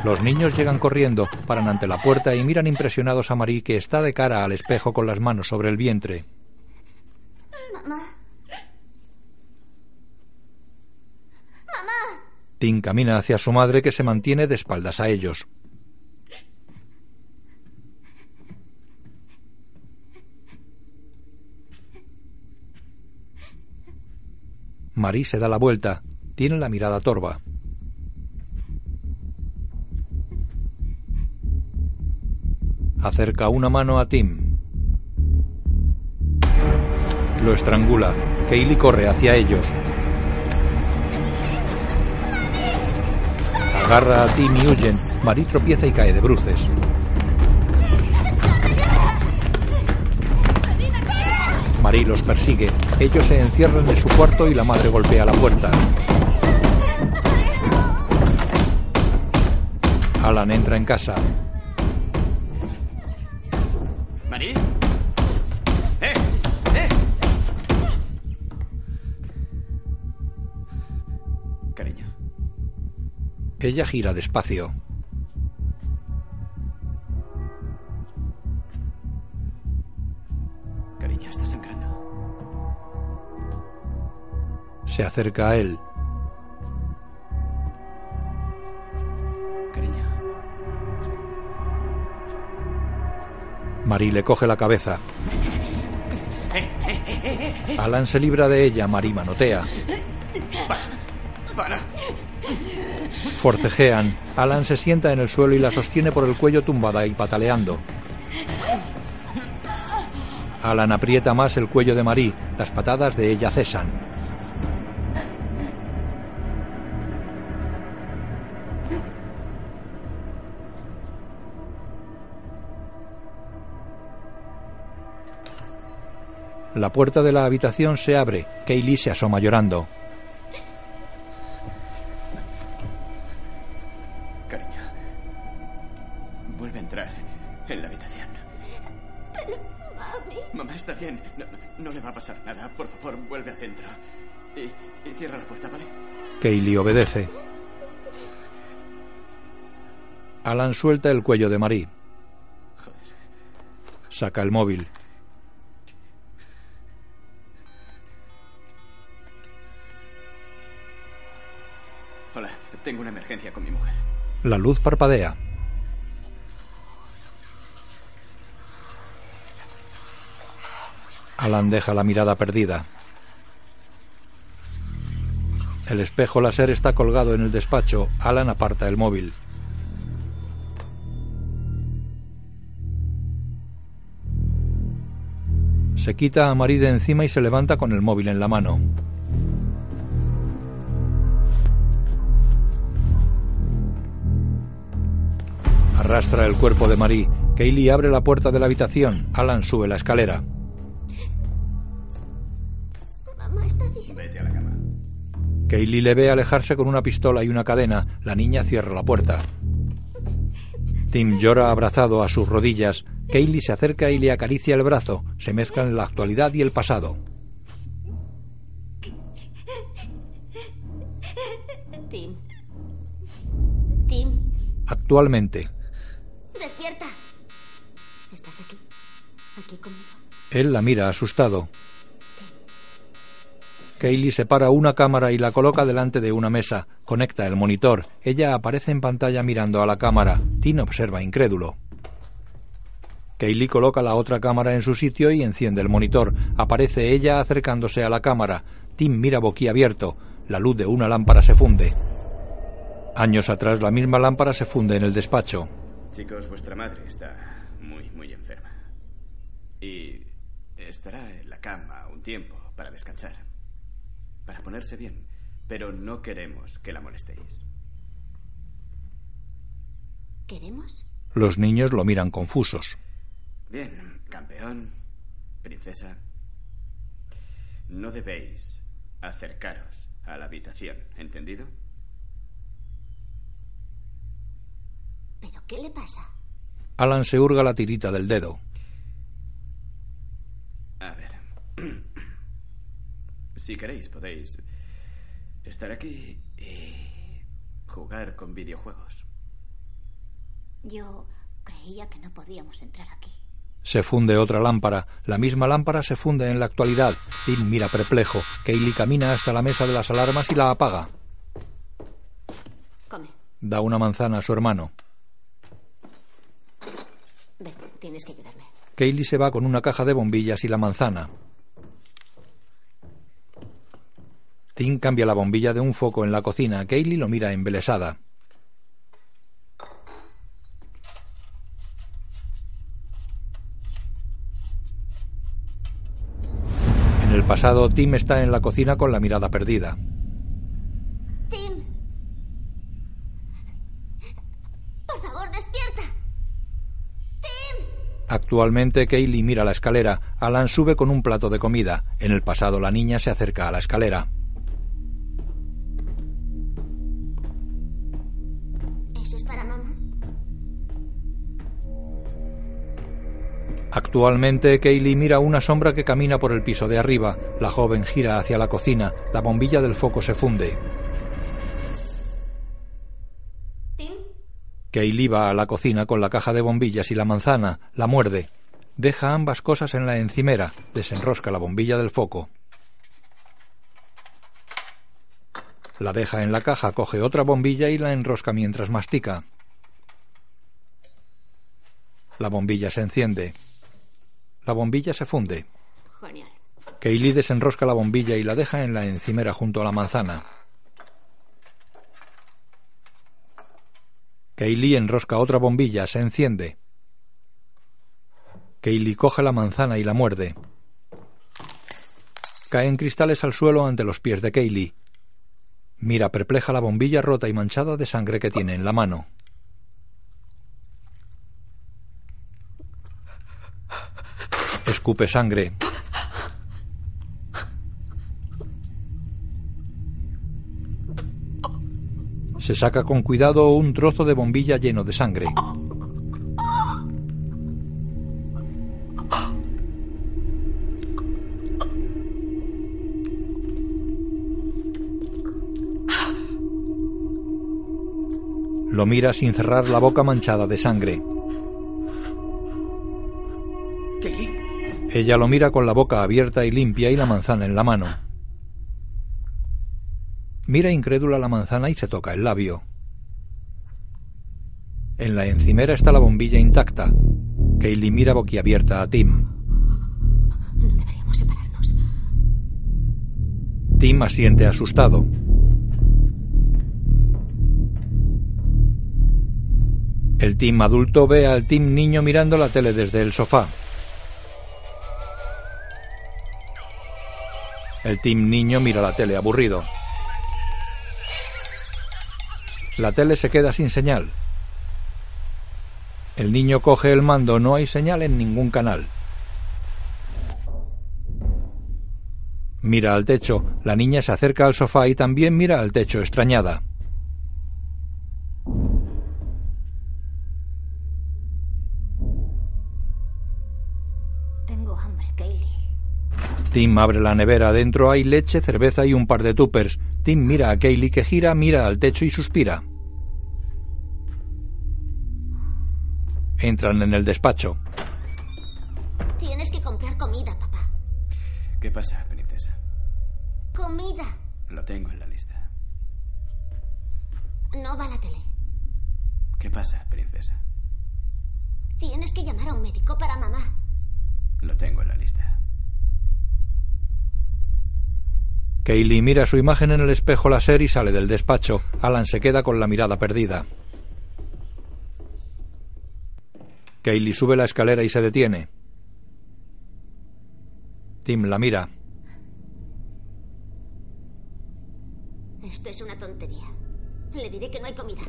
Los niños llegan corriendo, paran ante la puerta y miran impresionados a Marie que está de cara al espejo con las manos sobre el vientre. Mamá. Mamá. Tim camina hacia su madre que se mantiene de espaldas a ellos. Marie se da la vuelta. Tiene la mirada torva. Acerca una mano a Tim. Lo estrangula. Kaylee corre hacia ellos. Agarra a Tim y huyen. Marie tropieza y cae de bruces. Marie los persigue. Ellos se encierran en su cuarto y la madre golpea la puerta. Alan entra en casa. ¿Marie? ¡Eh! ¡Eh! Cariño. Ella gira despacio. Se acerca a él. Cariño. Marie le coge la cabeza. Alan se libra de ella. Marie manotea. ¡Para! Forcejean. Alan se sienta en el suelo y la sostiene por el cuello tumbada y pataleando. Alan aprieta más el cuello de Marie. Las patadas de ella cesan. La puerta de la habitación se abre. Kaylee se asoma llorando. Cariño. Vuelve a entrar en la habitación. Mami. Mamá está bien. No, no- le va a pasar nada. Por favor, vuelve a centro. Y, y cierra la puerta, ¿vale? Kaylee obedece. Alan suelta el cuello de Marie. Saca el móvil. Tengo una emergencia con mi mujer. La luz parpadea. Alan deja la mirada perdida. El espejo láser está colgado en el despacho. Alan aparta el móvil. Se quita a Marie de encima y se levanta con el móvil en la mano. Arrastra el cuerpo de Marie. Kaylee abre la puerta de la habitación. Alan sube la escalera. Mamá está bien. Vete a la cama. Kaylee le ve alejarse con una pistola y una cadena. La niña cierra la puerta. Tim llora abrazado a sus rodillas. Kaylee se acerca y le acaricia el brazo. Se mezclan la actualidad y el pasado. Tim. Tim, Actualmente, despierta. ¿Estás aquí? Aquí conmigo. él la mira asustado. Kaylee separa una cámara y la coloca delante de una mesa. Conecta el monitor. Ella aparece en pantalla mirando a la cámara. Tim observa incrédulo. Kaylee coloca la otra cámara en su sitio y enciende el monitor. Aparece ella acercándose a la cámara. Tim mira boquiabierto. La luz de una lámpara se funde. Años atrás la misma lámpara se funde en el despacho. Chicos, vuestra madre está muy, muy enferma. Y estará en la cama un tiempo para descansar. Para ponerse bien. Pero no queremos que la molestéis. ¿Queremos? Los niños lo miran confusos. Bien, campeón, princesa. No debéis acercaros a la habitación, ¿entendido? ¿Pero qué le pasa? Alan se hurga la tirita del dedo. A ver. *clears throat* Si queréis, podéis estar aquí y jugar con videojuegos. Yo creía que no podíamos entrar aquí. Se funde otra lámpara. La misma lámpara se funde en la actualidad. Tim mira perplejo. Kaylee camina hasta la mesa de las alarmas y la apaga. Come. Da una manzana a su hermano. Tienes que ayudarme. Kaylee se va con una caja de bombillas y la manzana. Tim cambia la bombilla de un foco en la cocina. Kaylee lo mira embelesada. En el pasado, Tim está en la cocina con la mirada perdida. Tim. Por favor, despierta. Tim. Actualmente, Kaylee mira la escalera. Alan sube con un plato de comida. En el pasado, la niña se acerca a la escalera. ¿Eso es para mamá? Actualmente, Kaylee mira una sombra que camina por el piso de arriba. La joven gira hacia la cocina. La bombilla del foco se funde. Kaylee va a la cocina con la caja de bombillas y la manzana. La muerde. Deja ambas cosas en la encimera. Desenrosca la bombilla del foco. La deja en la caja, coge otra bombilla y la enrosca mientras mastica. La bombilla se enciende. La bombilla se funde. Genial. Kaylee desenrosca la bombilla y la deja en la encimera junto a la manzana. Kaylee enrosca otra bombilla, se enciende. Kaylee coge la manzana y la muerde. Caen cristales al suelo ante los pies de Kaylee. Mira perpleja la bombilla rota y manchada de sangre que tiene en la mano. Escupe sangre. Se saca con cuidado un trozo de bombilla lleno de sangre. Lo mira sin cerrar la boca manchada de sangre. Ella lo mira con la boca abierta y limpia y la manzana en la mano. Mira incrédula la manzana y se toca el labio. En la encimera está la bombilla intacta. Kaylee mira boquiabierta a Tim. No deberíamos separarnos. Tim asiente asustado. El Tim adulto ve al Tim niño mirando la tele desde el sofá. El Tim niño mira la tele aburrido. La tele se queda sin señal. El niño coge el mando, no hay señal en ningún canal. Mira al techo, la niña se acerca al sofá y también mira al techo extrañada. Tengo hambre, Kaylee. Tim abre la nevera, dentro hay leche, cerveza y un par de tuppers. Tim mira a Kaylee que gira, mira al techo y suspira. Entran en el despacho. Tienes que comprar comida, papá. ¿Qué pasa, princesa? Comida. Lo tengo en la lista. No va la tele. ¿Qué pasa, princesa? Tienes que llamar a un médico para mamá. Lo tengo en la lista. Kaylee mira su imagen en el espejo láser y sale del despacho. Alan se queda con la mirada perdida. Kaylee sube la escalera y se detiene. Tim la mira. Esto es una tontería. Le diré que no hay comida.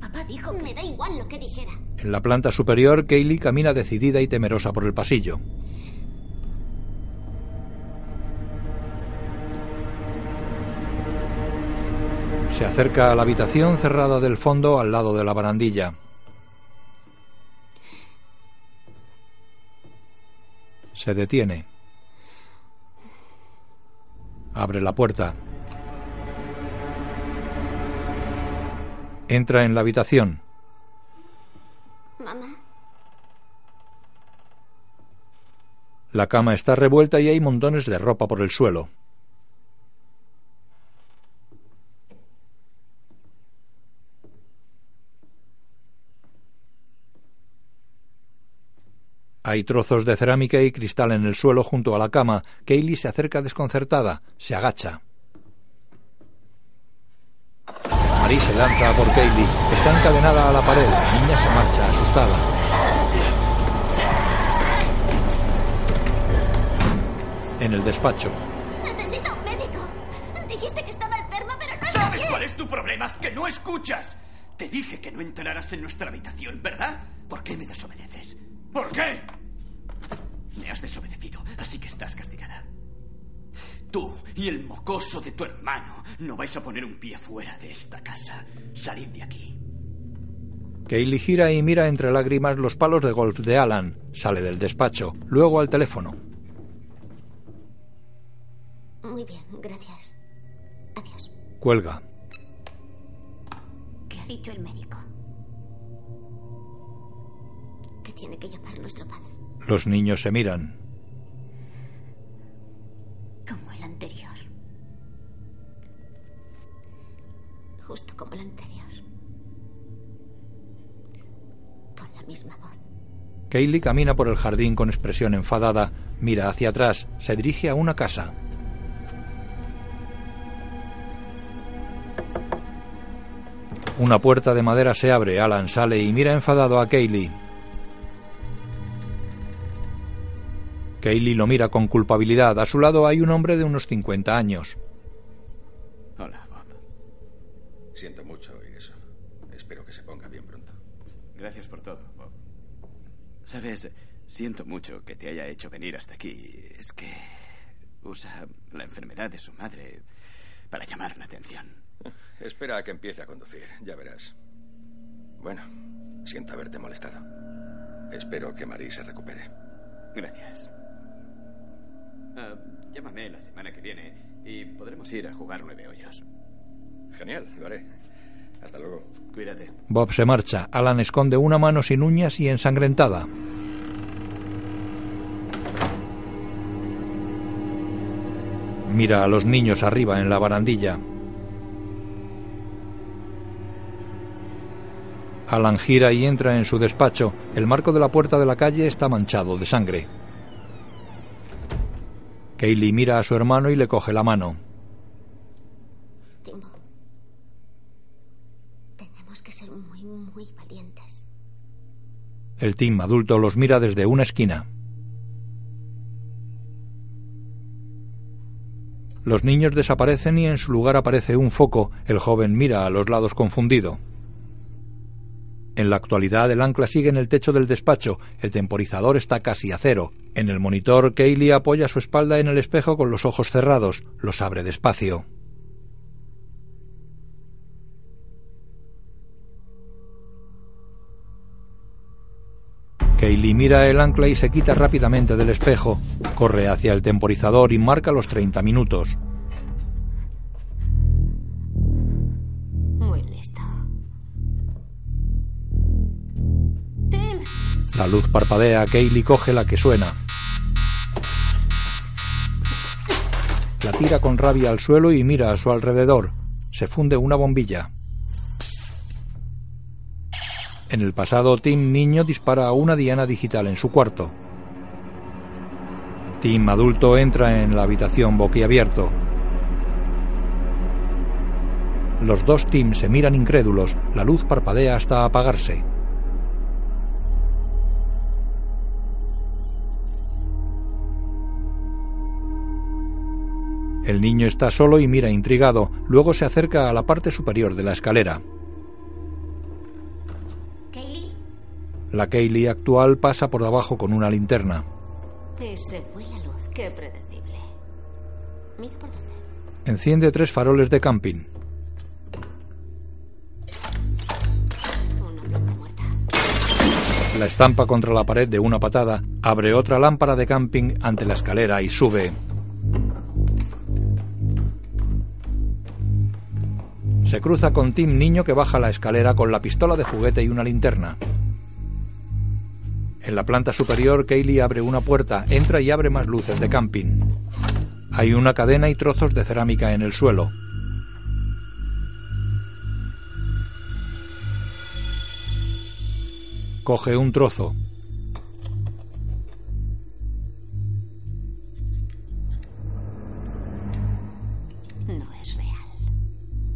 Papá dijo que... Me da igual lo que dijera. En la planta superior, Kaylee camina decidida y temerosa por el pasillo. Se acerca a la habitación cerrada del fondo al lado de la barandilla. Se detiene. Abre la puerta. Entra en la habitación. Mamá. La cama está revuelta y hay montones de ropa por el suelo. Hay trozos de cerámica y cristal en el suelo junto a la cama. Kaylee se acerca desconcertada. Se agacha. Marie se lanza por Kaylee. Está encadenada a la pared. La niña se marcha, asustada. En el despacho. Necesito un médico. Dijiste que estaba enferma, pero no está ¿Sabes cuál es tu problema? ¡Que no escuchas! Te dije que no entraras en nuestra habitación, ¿verdad? ¿Por qué me desobedeces? ¿Por qué? Me has desobedecido, así que estás castigada. Tú y el mocoso de tu hermano no vais a poner un pie fuera de esta casa. Salid de aquí. Kaylee gira y mira entre lágrimas los palos de golf de Alan. Sale del despacho. Luego al teléfono. Muy bien, gracias. Adiós. Cuelga. ¿Qué ha dicho el médico? Que tiene que llamar nuestro padre. Los niños se miran. Como el anterior. Justo como el anterior. Con la misma voz. Kaylee camina por el jardín con expresión enfadada. Mira hacia atrás. Se dirige a una casa. Una puerta de madera se abre. Alan sale y mira enfadado a Kaylee. Kaylee lo mira con culpabilidad. A su lado hay un hombre de unos 50 años. Hola, Bob. Siento mucho oír eso. Espero que se ponga bien pronto. Gracias por todo, Bob. Sabes, siento mucho que te haya hecho venir hasta aquí. Es que usa la enfermedad de su madre para llamar la atención. *laughs* Espera a que empiece a conducir, ya verás. Bueno, siento haberte molestado. Espero que Marie se recupere. Gracias. Ah, llámame la semana que viene y podremos ir a jugar nueve hoyos. Genial, lo haré. Hasta luego. Cuídate. Bob se marcha. Alan esconde una mano sin uñas y ensangrentada. Mira a los niños arriba en la barandilla. Alan gira y entra en su despacho. El marco de la puerta de la calle está manchado de sangre. Kaylee mira a su hermano y le coge la mano. Timbo. Tenemos que ser muy, muy valientes. El team adulto los mira desde una esquina. Los niños desaparecen y en su lugar aparece un foco. El joven mira a los lados confundido. En la actualidad el ancla sigue en el techo del despacho. El temporizador está casi a cero. En el monitor, Kaylee apoya su espalda en el espejo con los ojos cerrados. Los abre despacio. Kaylee mira el ancla y se quita rápidamente del espejo. Corre hacia el temporizador y marca los 30 minutos. La luz parpadea. Kaylee coge la que suena. La tira con rabia al suelo y mira a su alrededor. Se funde una bombilla. En el pasado, Tim niño dispara a una diana digital en su cuarto. Tim adulto entra en la habitación boquiabierto. Los dos Tim se miran incrédulos. La luz parpadea hasta apagarse. El niño está solo y mira intrigado. Luego se acerca a la parte superior de la escalera. ¿Kaylee? La Kaylee actual pasa por debajo con una linterna. Y se fue la luz. Qué predecible. Mira por dónde. Enciende tres faroles de camping. La estampa contra la pared de una patada, abre otra lámpara de camping ante la escalera y sube. Se cruza con Tim Niño que baja la escalera con la pistola de juguete y una linterna. En la planta superior, Kaylee abre una puerta, entra y abre más luces de camping. Hay una cadena y trozos de cerámica en el suelo. Coge un trozo.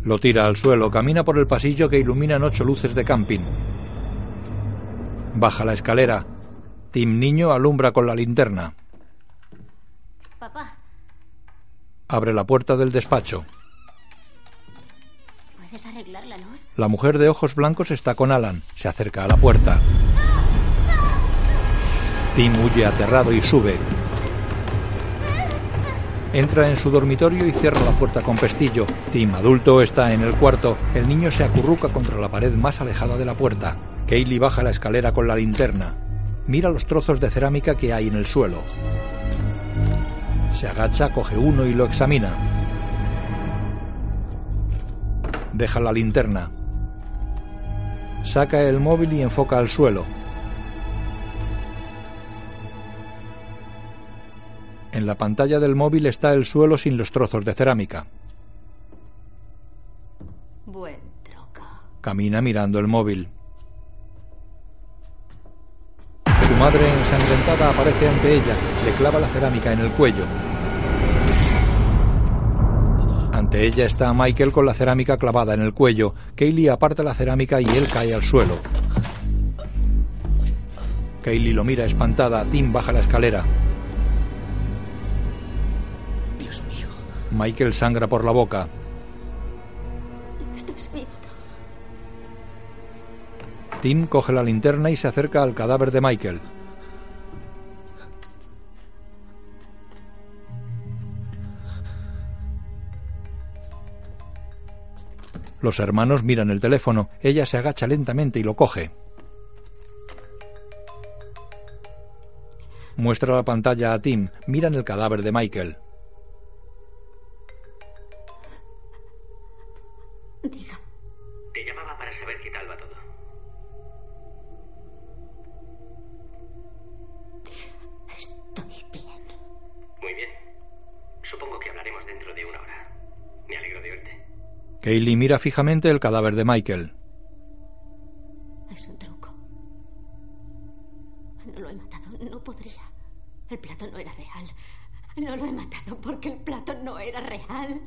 Lo tira al suelo, camina por el pasillo que iluminan ocho luces de camping. Baja la escalera. Tim Niño alumbra con la linterna. Papá, Abre la puerta del despacho. ¿puedes arreglar la luz? La mujer de ojos blancos está con Alan. Se acerca a la puerta. Tim huye aterrado y sube. Entra en su dormitorio y cierra la puerta con pestillo. Tim, adulto, está en el cuarto. El niño se acurruca contra la pared más alejada de la puerta. Kaylee baja la escalera con la linterna. Mira los trozos de cerámica que hay en el suelo. Se agacha, coge uno y lo examina. Deja la linterna. Saca el móvil y enfoca al suelo. En la pantalla del móvil está el suelo sin los trozos de cerámica. Buen. Camina mirando el móvil. Su madre ensangrentada aparece ante ella, le clava la cerámica en el cuello. Ante ella está Michael con la cerámica clavada en el cuello. Kaylee aparta la cerámica y él cae al suelo. Kaylee lo mira espantada. Tim baja la escalera. Michael sangra por la boca. Tim coge la linterna y se acerca al cadáver de Michael. Los hermanos miran el teléfono. Ella se agacha lentamente y lo coge. Muestra la pantalla a Tim. Miran el cadáver de Michael. Diga. Te llamaba para saber qué tal va todo. Estoy bien. Muy bien. Supongo que hablaremos dentro de una hora. Me alegro de verte. Kaylee mira fijamente el cadáver de Michael. Es un truco. No lo he matado. No podría. El plato no era real. No lo he matado porque el plato no era real.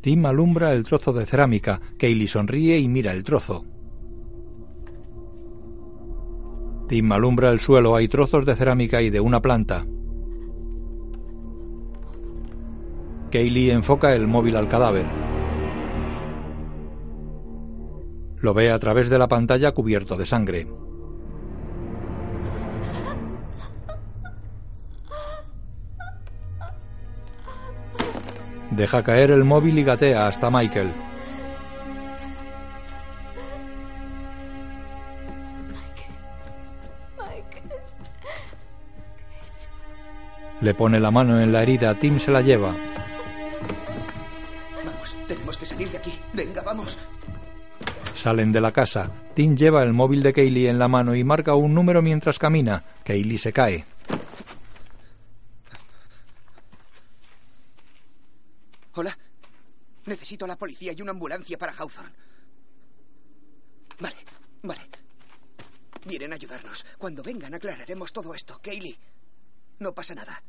Tim alumbra el trozo de cerámica. Kaylee sonríe y mira el trozo. Tim alumbra el suelo. Hay trozos de cerámica y de una planta. Kaylee enfoca el móvil al cadáver. Lo ve a través de la pantalla cubierto de sangre. Deja caer el móvil y gatea hasta Michael. Le pone la mano en la herida. Tim se la lleva. Vamos, tenemos que salir de aquí. Venga, vamos. Salen de la casa. Tim lleva el móvil de Kaylee en la mano y marca un número mientras camina. Kaylee se cae. Necesito a la policía y una ambulancia para Hawthorne. Vale, vale. Vienen a ayudarnos. Cuando vengan aclararemos todo esto. Kaylee, no pasa nada.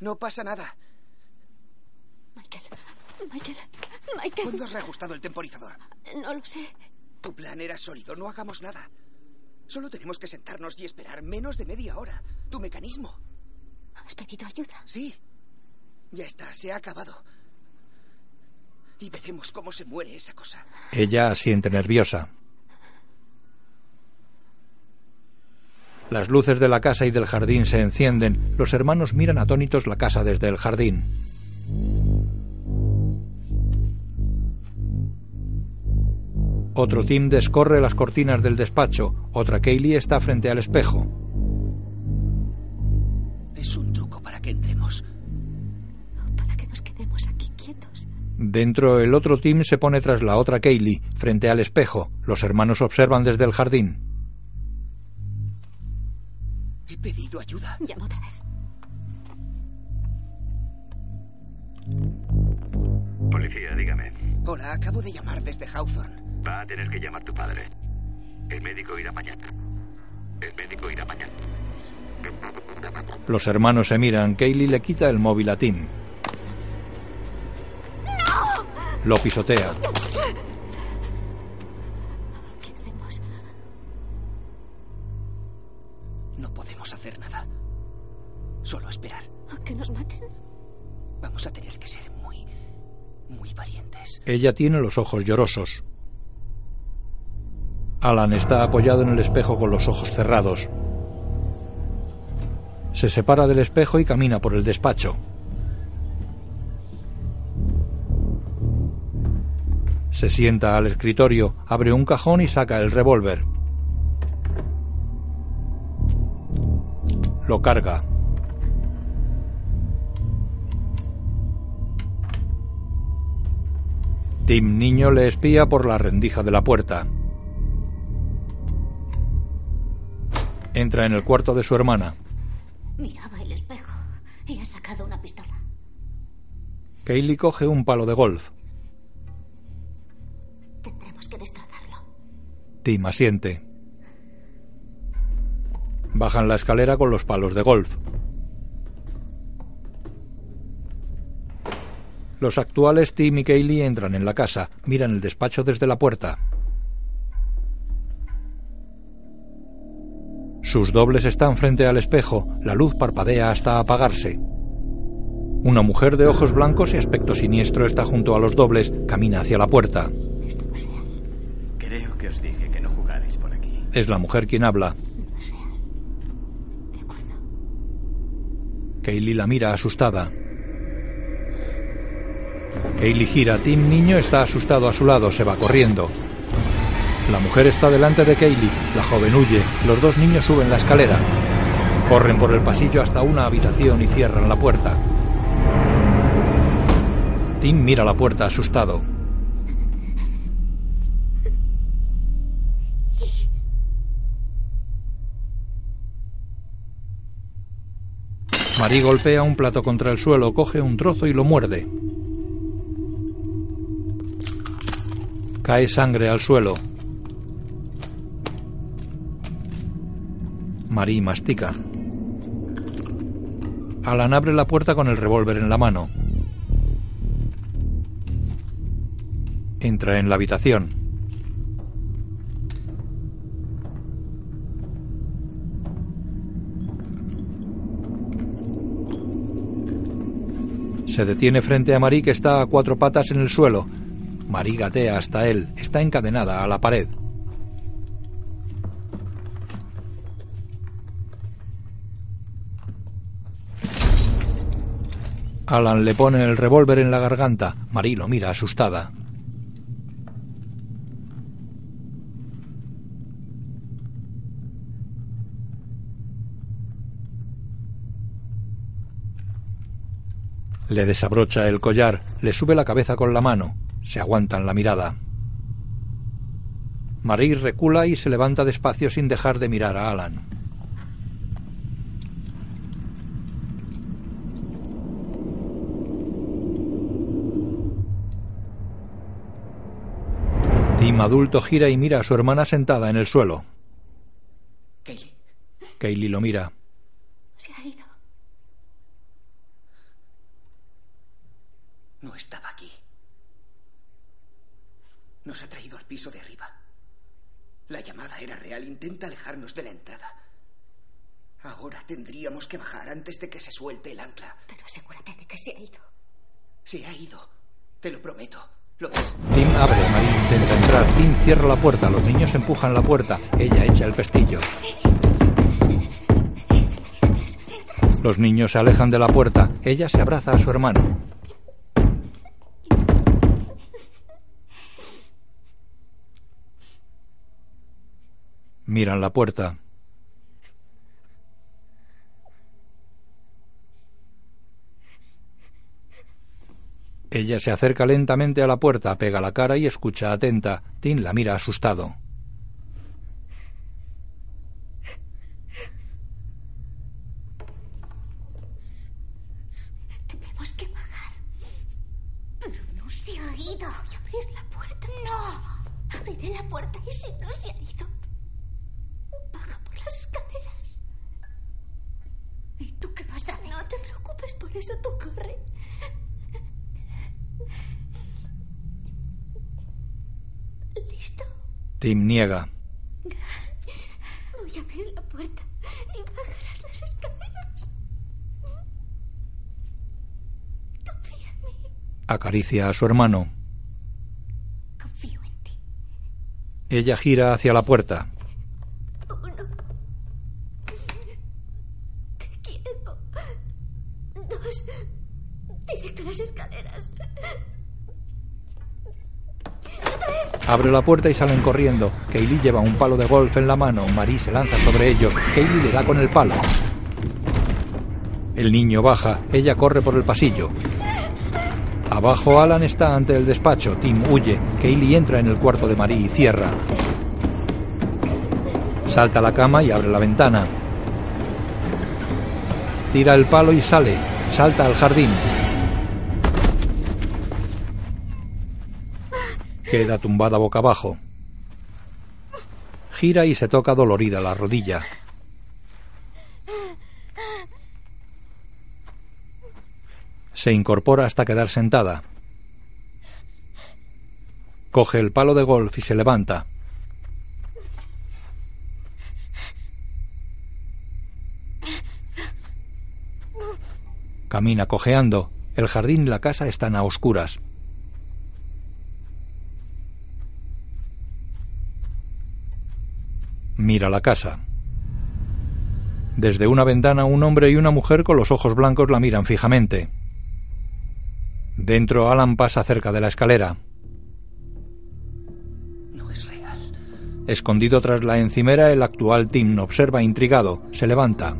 No pasa nada. Michael, Michael, Michael. ¿Cuándo has reajustado el temporizador? No lo sé. Tu plan era sólido. No hagamos nada. Solo tenemos que sentarnos y esperar menos de media hora. Tu mecanismo. ¿Has pedido ayuda? Sí. Ya está, se ha acabado. Y veremos cómo se muere esa cosa. Ella siente nerviosa. Las luces de la casa y del jardín se encienden. Los hermanos miran atónitos la casa desde el jardín. Otro Tim descorre las cortinas del despacho. Otra Kaylee está frente al espejo. Dentro, el otro Tim se pone tras la otra Kaylee, frente al espejo. Los hermanos observan desde el jardín. He pedido ayuda. Llama otra vez. Policía, dígame. Hola, acabo de llamar desde Hawthorne. Va a tener que llamar tu padre. El médico irá mañana. El médico irá mañana. Los hermanos se miran. Kaylee le quita el móvil a Tim. Lo pisotea. ¿Qué hacemos? No podemos hacer nada. Solo esperar. ¿A que nos maten? Vamos a tener que ser muy, muy valientes. Ella tiene los ojos llorosos. Alan está apoyado en el espejo con los ojos cerrados. Se separa del espejo y camina por el despacho. Se sienta al escritorio, abre un cajón y saca el revólver. Lo carga. Tim Niño le espía por la rendija de la puerta. Entra en el cuarto de su hermana. Miraba el espejo y ha sacado una pistola. Kaylee coge un palo de golf. Tim asiente. Bajan la escalera con los palos de golf. Los actuales Tim y Kaylee entran en la casa, miran el despacho desde la puerta. Sus dobles están frente al espejo, la luz parpadea hasta apagarse. Una mujer de ojos blancos y aspecto siniestro está junto a los dobles, camina hacia la puerta. Creo que os dije que no jugarais por aquí. Es la mujer quien habla. Kaylee la mira asustada. Kaylee gira. Tim Niño está asustado a su lado, se va corriendo. La mujer está delante de Kaylee. La joven huye. Los dos niños suben la escalera. Corren por el pasillo hasta una habitación y cierran la puerta. Tim mira la puerta asustado. Marie golpea un plato contra el suelo, coge un trozo y lo muerde. Cae sangre al suelo. Marie mastica. Alan abre la puerta con el revólver en la mano. Entra en la habitación. Se detiene frente a Marie que está a cuatro patas en el suelo. Marie gatea hasta él. Está encadenada a la pared. Alan le pone el revólver en la garganta. Marie lo mira asustada. Le desabrocha el collar, le sube la cabeza con la mano. Se aguantan la mirada. Marie recula y se levanta despacio sin dejar de mirar a Alan. Tim adulto gira y mira a su hermana sentada en el suelo. Kaylee. Kaylee lo mira. Se ha ido. No estaba aquí. Nos ha traído al piso de arriba. La llamada era real. Intenta alejarnos de la entrada. Ahora tendríamos que bajar antes de que se suelte el ancla. Pero asegúrate de que se ha ido. Se ha ido. Te lo prometo. ¿Lo ves? Tim abre, Marie intenta entrar. Tim cierra la puerta. Los niños empujan la puerta. Ella echa el pestillo. Los niños se alejan de la puerta. Ella se abraza a su hermano. Miran la puerta. Ella se acerca lentamente a la puerta, pega la cara y escucha atenta. Tim la mira asustado. Tenemos que bajar. Pero no se ha ido. Voy a abrir la puerta. No. Abriré la puerta y si no se ha ido, baja por las escaleras. ¿Y tú qué vas a hacer? No te preocupes por eso, tú corre. ¿Listo? Tim niega. Voy a abrir la puerta y bajarás las escaleras. Confía en mí. Acaricia a su hermano. Confío en ti. Ella gira hacia la puerta. Uno. Te quiero. Dos. Directo a las escaleras. Tres. Abre la puerta y salen corriendo. Kaylee lleva un palo de golf en la mano. Marie se lanza sobre ello. Kaylee le da con el palo. El niño baja. Ella corre por el pasillo. Abajo Alan está ante el despacho. Tim huye. Kaylee entra en el cuarto de Marie y cierra. Salta a la cama y abre la ventana. Tira el palo y sale. Salta al jardín. Queda tumbada boca abajo. Gira y se toca dolorida la rodilla. Se incorpora hasta quedar sentada. Coge el palo de golf y se levanta. Camina cojeando. El jardín y la casa están a oscuras. Mira la casa. Desde una ventana un hombre y una mujer con los ojos blancos la miran fijamente. Dentro Alan pasa cerca de la escalera. No es real. Escondido tras la encimera, el actual Tim observa intrigado. Se levanta.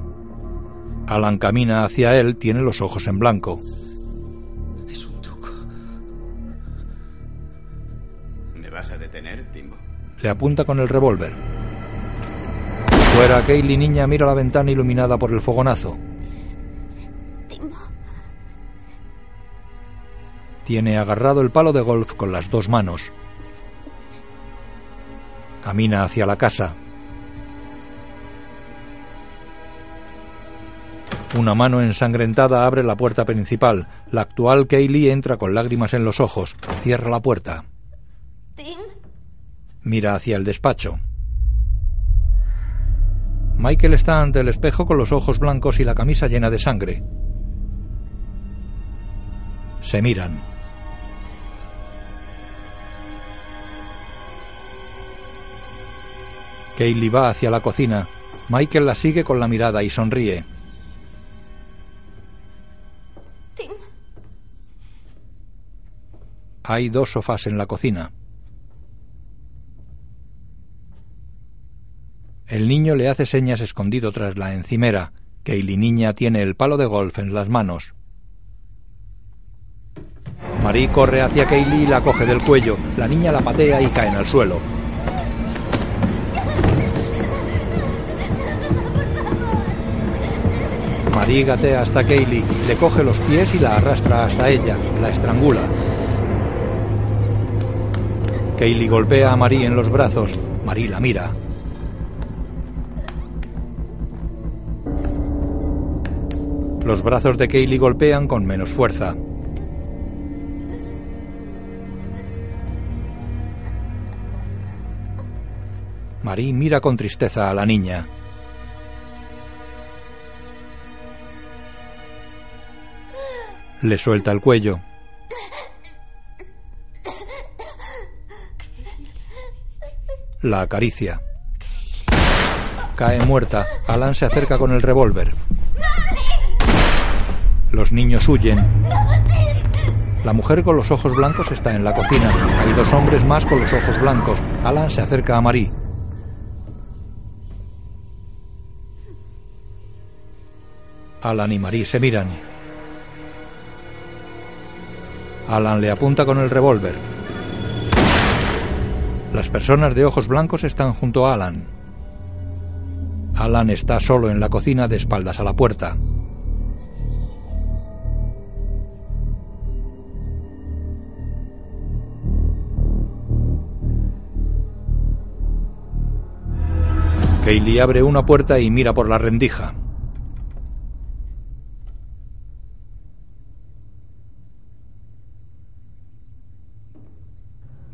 Alan camina hacia él, tiene los ojos en blanco. Es un truco. ¿Me vas a detener, Timbo? Le apunta con el revólver. Fuera, Kaylee niña mira la ventana iluminada por el fogonazo. Timbo. Tiene agarrado el palo de golf con las dos manos. Camina hacia la casa. Una mano ensangrentada abre la puerta principal. La actual Kaylee entra con lágrimas en los ojos. Cierra la puerta. Tim. Mira hacia el despacho. Michael está ante el espejo con los ojos blancos y la camisa llena de sangre. Se miran. Kaylee va hacia la cocina. Michael la sigue con la mirada y sonríe. Tim. Hay dos sofás en la cocina. El niño le hace señas escondido tras la encimera. Kaylee niña tiene el palo de golf en las manos. Marie corre hacia Kaylee y la coge del cuello. La niña la patea y cae al suelo. Marie gatea hasta Kaylee, le coge los pies y la arrastra hasta ella, la estrangula. Kaylee golpea a Marie en los brazos. Marie la mira. Los brazos de Kaylee golpean con menos fuerza. Marie mira con tristeza a la niña. Le suelta el cuello. La acaricia. Cae muerta. Alan se acerca con el revólver. Los niños huyen. La mujer con los ojos blancos está en la cocina. Hay dos hombres más con los ojos blancos. Alan se acerca a Marie. Alan y Marie se miran. Alan le apunta con el revólver. Las personas de ojos blancos están junto a Alan. Alan está solo en la cocina de espaldas a la puerta. Kaylee abre una puerta y mira por la rendija.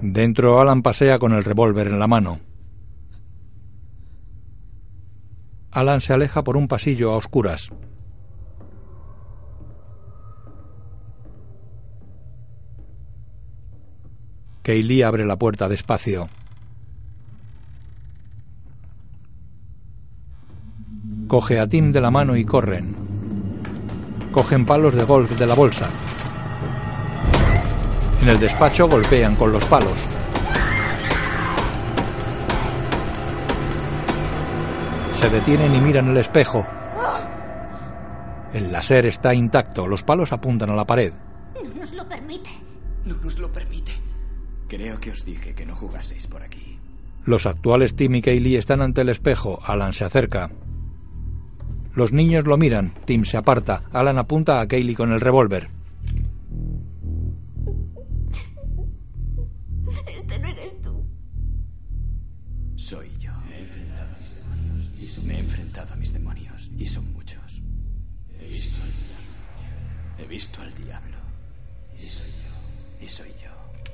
Dentro Alan pasea con el revólver en la mano. Alan se aleja por un pasillo a oscuras. Kaylee abre la puerta despacio. Coge a Tim de la mano y corren. Cogen palos de golf de la bolsa. En el despacho golpean con los palos. Se detienen y miran el espejo. El láser está intacto, los palos apuntan a la pared. No nos lo permite. No nos lo permite. Creo que os dije que no jugaseis por aquí. Los actuales Tim y Kaylee están ante el espejo. Alan se acerca. Los niños lo miran. Tim se aparta. Alan apunta a Kaylee con el revólver. Este no eres tú. Soy yo. Me he enfrentado a mis demonios y son muchos. He visto al diablo. He visto al diablo. Y soy yo. Y soy yo.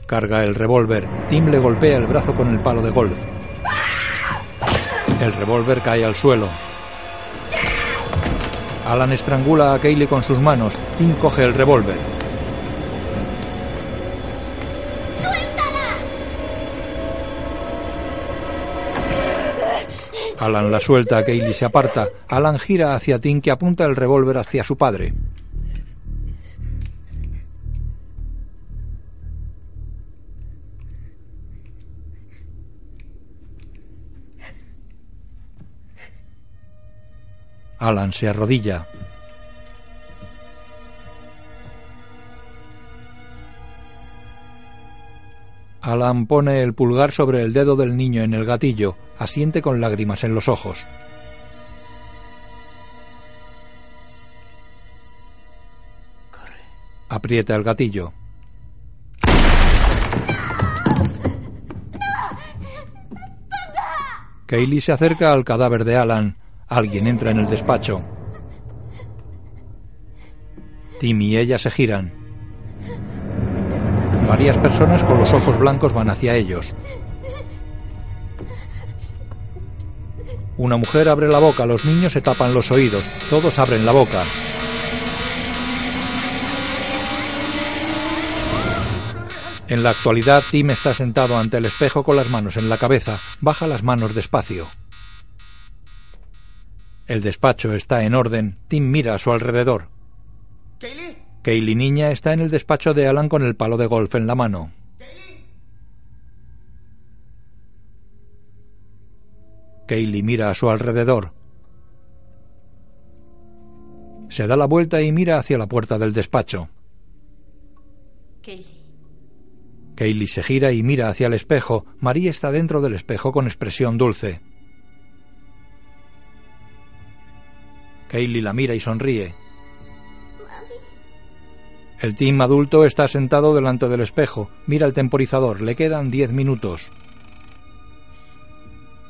Carga el revólver. Tim le golpea el brazo con el palo de golf. El revólver cae al suelo. Alan estrangula a Kaylee con sus manos. Tim coge el revólver. Alan la suelta, Kaylee se aparta. Alan gira hacia Tim que apunta el revólver hacia su padre. Alan se arrodilla. Alan pone el pulgar sobre el dedo del niño en el gatillo, asiente con lágrimas en los ojos. Aprieta el gatillo. Kaylee se acerca al cadáver de Alan. Alguien entra en el despacho. Tim y ella se giran. Varias personas con los ojos blancos van hacia ellos. Una mujer abre la boca, los niños se tapan los oídos, todos abren la boca. En la actualidad, Tim está sentado ante el espejo con las manos en la cabeza, baja las manos despacio. El despacho está en orden, Tim mira a su alrededor. ¿Kaylee? Kaylee niña está en el despacho de Alan con el palo de golf en la mano. Kaylee mira a su alrededor. Se da la vuelta y mira hacia la puerta del despacho. Kaylee. Kaylee se gira y mira hacia el espejo. María está dentro del espejo con expresión dulce. Kaylee la mira y sonríe. El team adulto está sentado delante del espejo, mira el temporizador, le quedan diez minutos.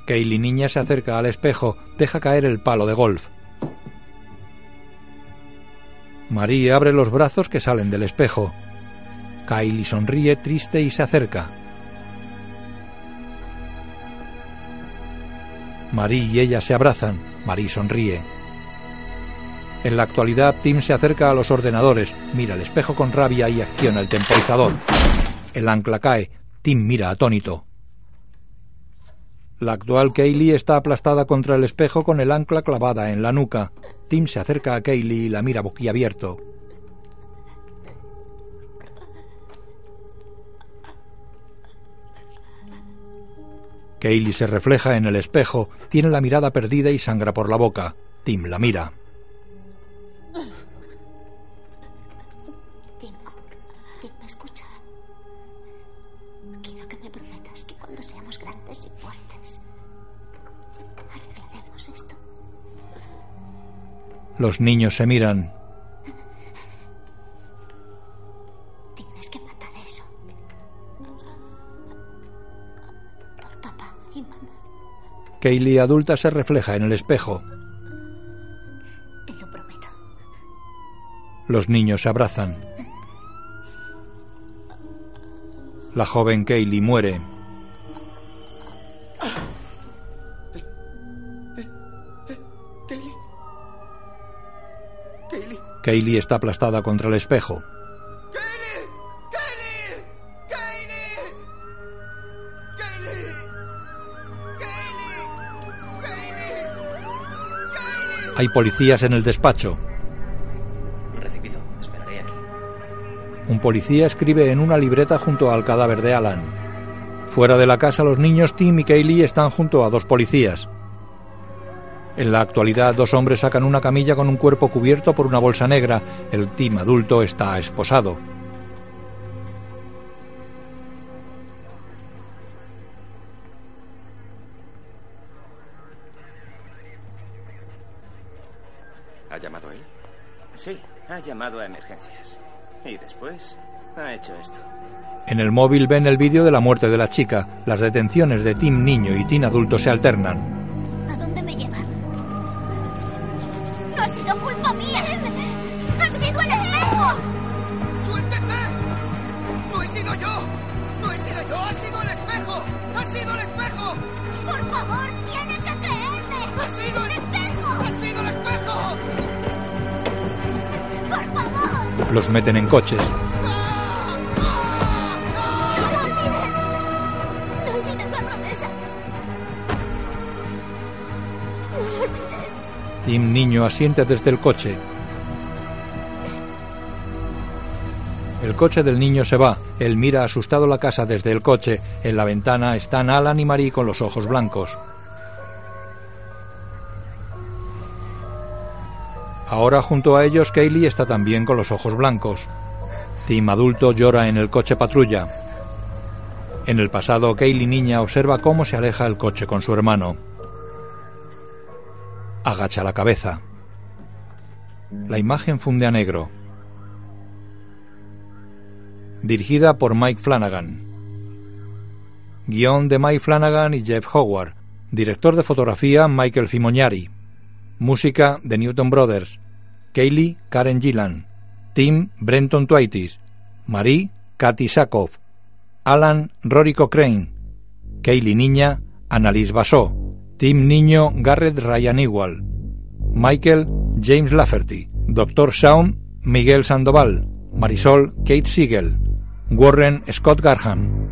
Kaylee niña se acerca al espejo, deja caer el palo de golf. Marie abre los brazos que salen del espejo. Kylie sonríe triste y se acerca. Marie y ella se abrazan. Marie sonríe. En la actualidad, Tim se acerca a los ordenadores, mira el espejo con rabia y acciona el temporizador. El ancla cae. Tim mira atónito. La actual Kaylee está aplastada contra el espejo con el ancla clavada en la nuca. Tim se acerca a Kaylee y la mira boquiabierto. Kaylee se refleja en el espejo, tiene la mirada perdida y sangra por la boca. Tim la mira. Los niños se miran. Tienes que matar eso. Por papá y mamá. Kaylee adulta se refleja en el espejo. Te lo prometo. Los niños se abrazan. La joven Kaylee muere. Kaylee. Kaylee está aplastada contra el espejo. Hay policías en el despacho. Recibido. Esperaré aquí. Un policía escribe en una libreta junto al cadáver de Alan. Fuera de la casa los niños Tim y Kaylee están junto a dos policías. En la actualidad dos hombres sacan una camilla con un cuerpo cubierto por una bolsa negra. El Tim adulto está esposado. ¿Ha llamado él? Sí, ha llamado a emergencias. Y después ha hecho esto. En el móvil ven el vídeo de la muerte de la chica. Las detenciones de Tim niño y Tim adulto se alternan. Meten en coches. Tim niño asiente desde el coche. El coche del niño se va. Él mira asustado la casa desde el coche. En la ventana están Alan y Marie con los ojos blancos. Ahora junto a ellos Kaylee está también con los ojos blancos. Tim adulto llora en el coche patrulla. En el pasado, Kaylee niña observa cómo se aleja el coche con su hermano. Agacha la cabeza. La imagen funde a negro. Dirigida por Mike Flanagan. Guión de Mike Flanagan y Jeff Howard. Director de fotografía Michael Fimognari. Música de Newton Brothers. Kaylee Karen Gillan. Tim Brenton Twaitis. Marie Katy Sakov. Alan Rory Cochrane. Kaylee Niña Annalise Basso. Tim Niño Garrett Ryan Igual. Michael James Lafferty. Dr. Shawn Miguel Sandoval. Marisol Kate Siegel. Warren Scott Garham.